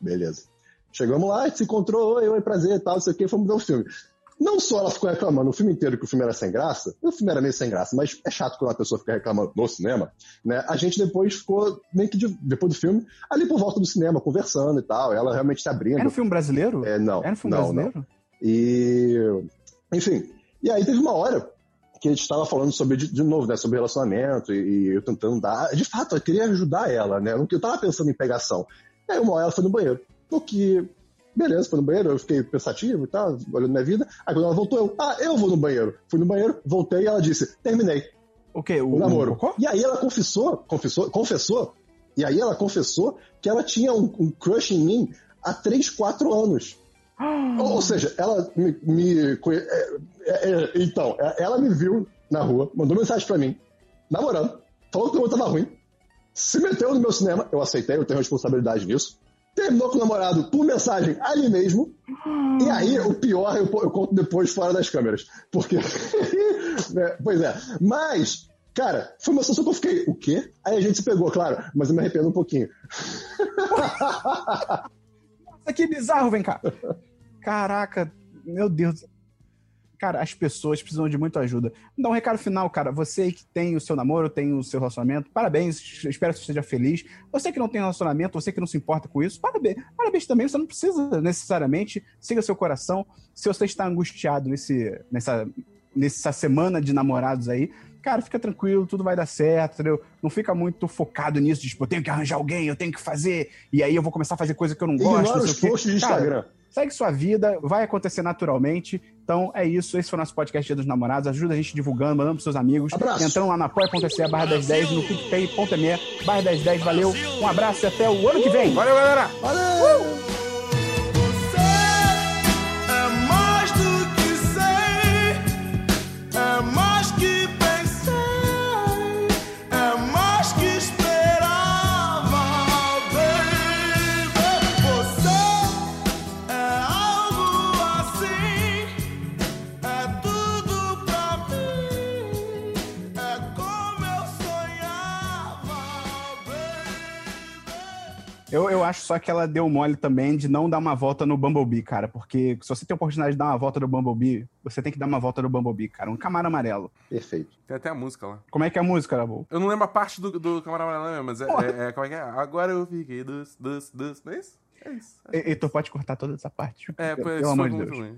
S3: Beleza. Chegamos lá, a gente se encontrou, oi, oi, prazer, tal, não sei o que, fomos ver o filme. Não só ela ficou reclamando o filme inteiro que o filme era sem graça, o filme era meio sem graça, mas é chato quando a pessoa fica reclamando no cinema, né? A gente depois ficou, meio que de- depois do filme, ali por volta do cinema, conversando e tal, ela realmente se abrindo.
S2: Era um filme brasileiro?
S3: É, não.
S2: Era um filme
S3: não,
S2: brasileiro?
S3: não. E, enfim, e aí teve uma hora que a gente estava falando sobre, de, de novo, né, sobre relacionamento e, e eu tentando dar. De fato, eu queria ajudar ela, né? Eu tava pensando em pegação. Aí uma hora ela foi no banheiro. O que. Beleza, foi no banheiro, eu fiquei pensativo e tal, olhando minha vida. Aí quando ela voltou, eu, ah, eu vou no banheiro. Fui no banheiro, voltei e ela disse, terminei
S2: O? O,
S3: o namoro.
S2: o?
S3: E aí ela confessou, confessou, confessou, e aí ela confessou que ela tinha um, um crush em mim há 3, 4 anos. Ou, seja, ela me. me conhe- é, é, é, então, é, ela me viu na rua, mandou mensagem pra mim, namorando, falou que o namoro tava ruim, se meteu no meu cinema, eu aceitei, eu tenho responsabilidade nisso. Terminou com o namorado por mensagem ali mesmo. E aí, o pior eu, eu conto depois fora das câmeras. Porque. <laughs> É, pois é. Mas, cara, foi uma situação que eu fiquei, o quê? Aí a gente se pegou, claro, mas eu me arrependo um pouquinho. <laughs>
S2: Que bizarro, vem cá. Caraca, meu Deus. Cara, as pessoas precisam de muita ajuda. Dá um recado final, cara. Você que tem o seu namoro, tem o seu relacionamento, parabéns. Espero que você seja feliz. Você que não tem relacionamento, você que não se importa com isso, parabéns. Parabéns também. Você não precisa necessariamente. Siga seu coração. Se você está angustiado nesse, nessa, nessa semana de namorados aí, cara, fica tranquilo, tudo vai dar certo, entendeu? Não fica muito focado nisso, de tipo, eu tenho que arranjar alguém, eu tenho que fazer, e aí eu vou começar a fazer coisa que eu não gosto.
S3: Ignora
S2: não sei
S3: os posts de
S2: Cara,
S3: Instagram.
S2: Segue sua vida, vai acontecer naturalmente. Então é isso. Esse foi o nosso podcast Dia dos Namorados. Ajuda a gente divulgando, mandando pros seus amigos.
S3: Abraço.
S2: Entrando lá na apoia.se barra 1010, no picpay.me barra 1010. Valeu, um abraço e até o ano que vem.
S4: Valeu, galera!
S1: Você Eu,
S2: eu acho só que ela deu mole também de não dar uma volta no Bumblebee, cara. Porque se você tem a oportunidade de dar uma volta no Bumblebee, você tem que dar uma volta no Bumblebee, cara. Um camaro amarelo.
S3: Perfeito.
S4: Tem até a música lá.
S2: Como é que é a música, Rabu?
S4: Eu não lembro a parte do, do Camarada Amarelo, mas é, é, é- Como é que é? Agora eu fiquei dos, dos, dos. Não é isso? É isso.
S2: E- Heitor, pode cortar toda essa parte.
S4: É, pois
S2: Pelo amor de Deus.
S4: ruim.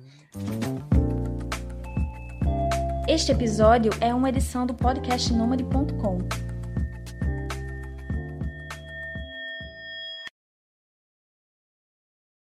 S7: Este episódio é uma edição do podcast Nômade.com.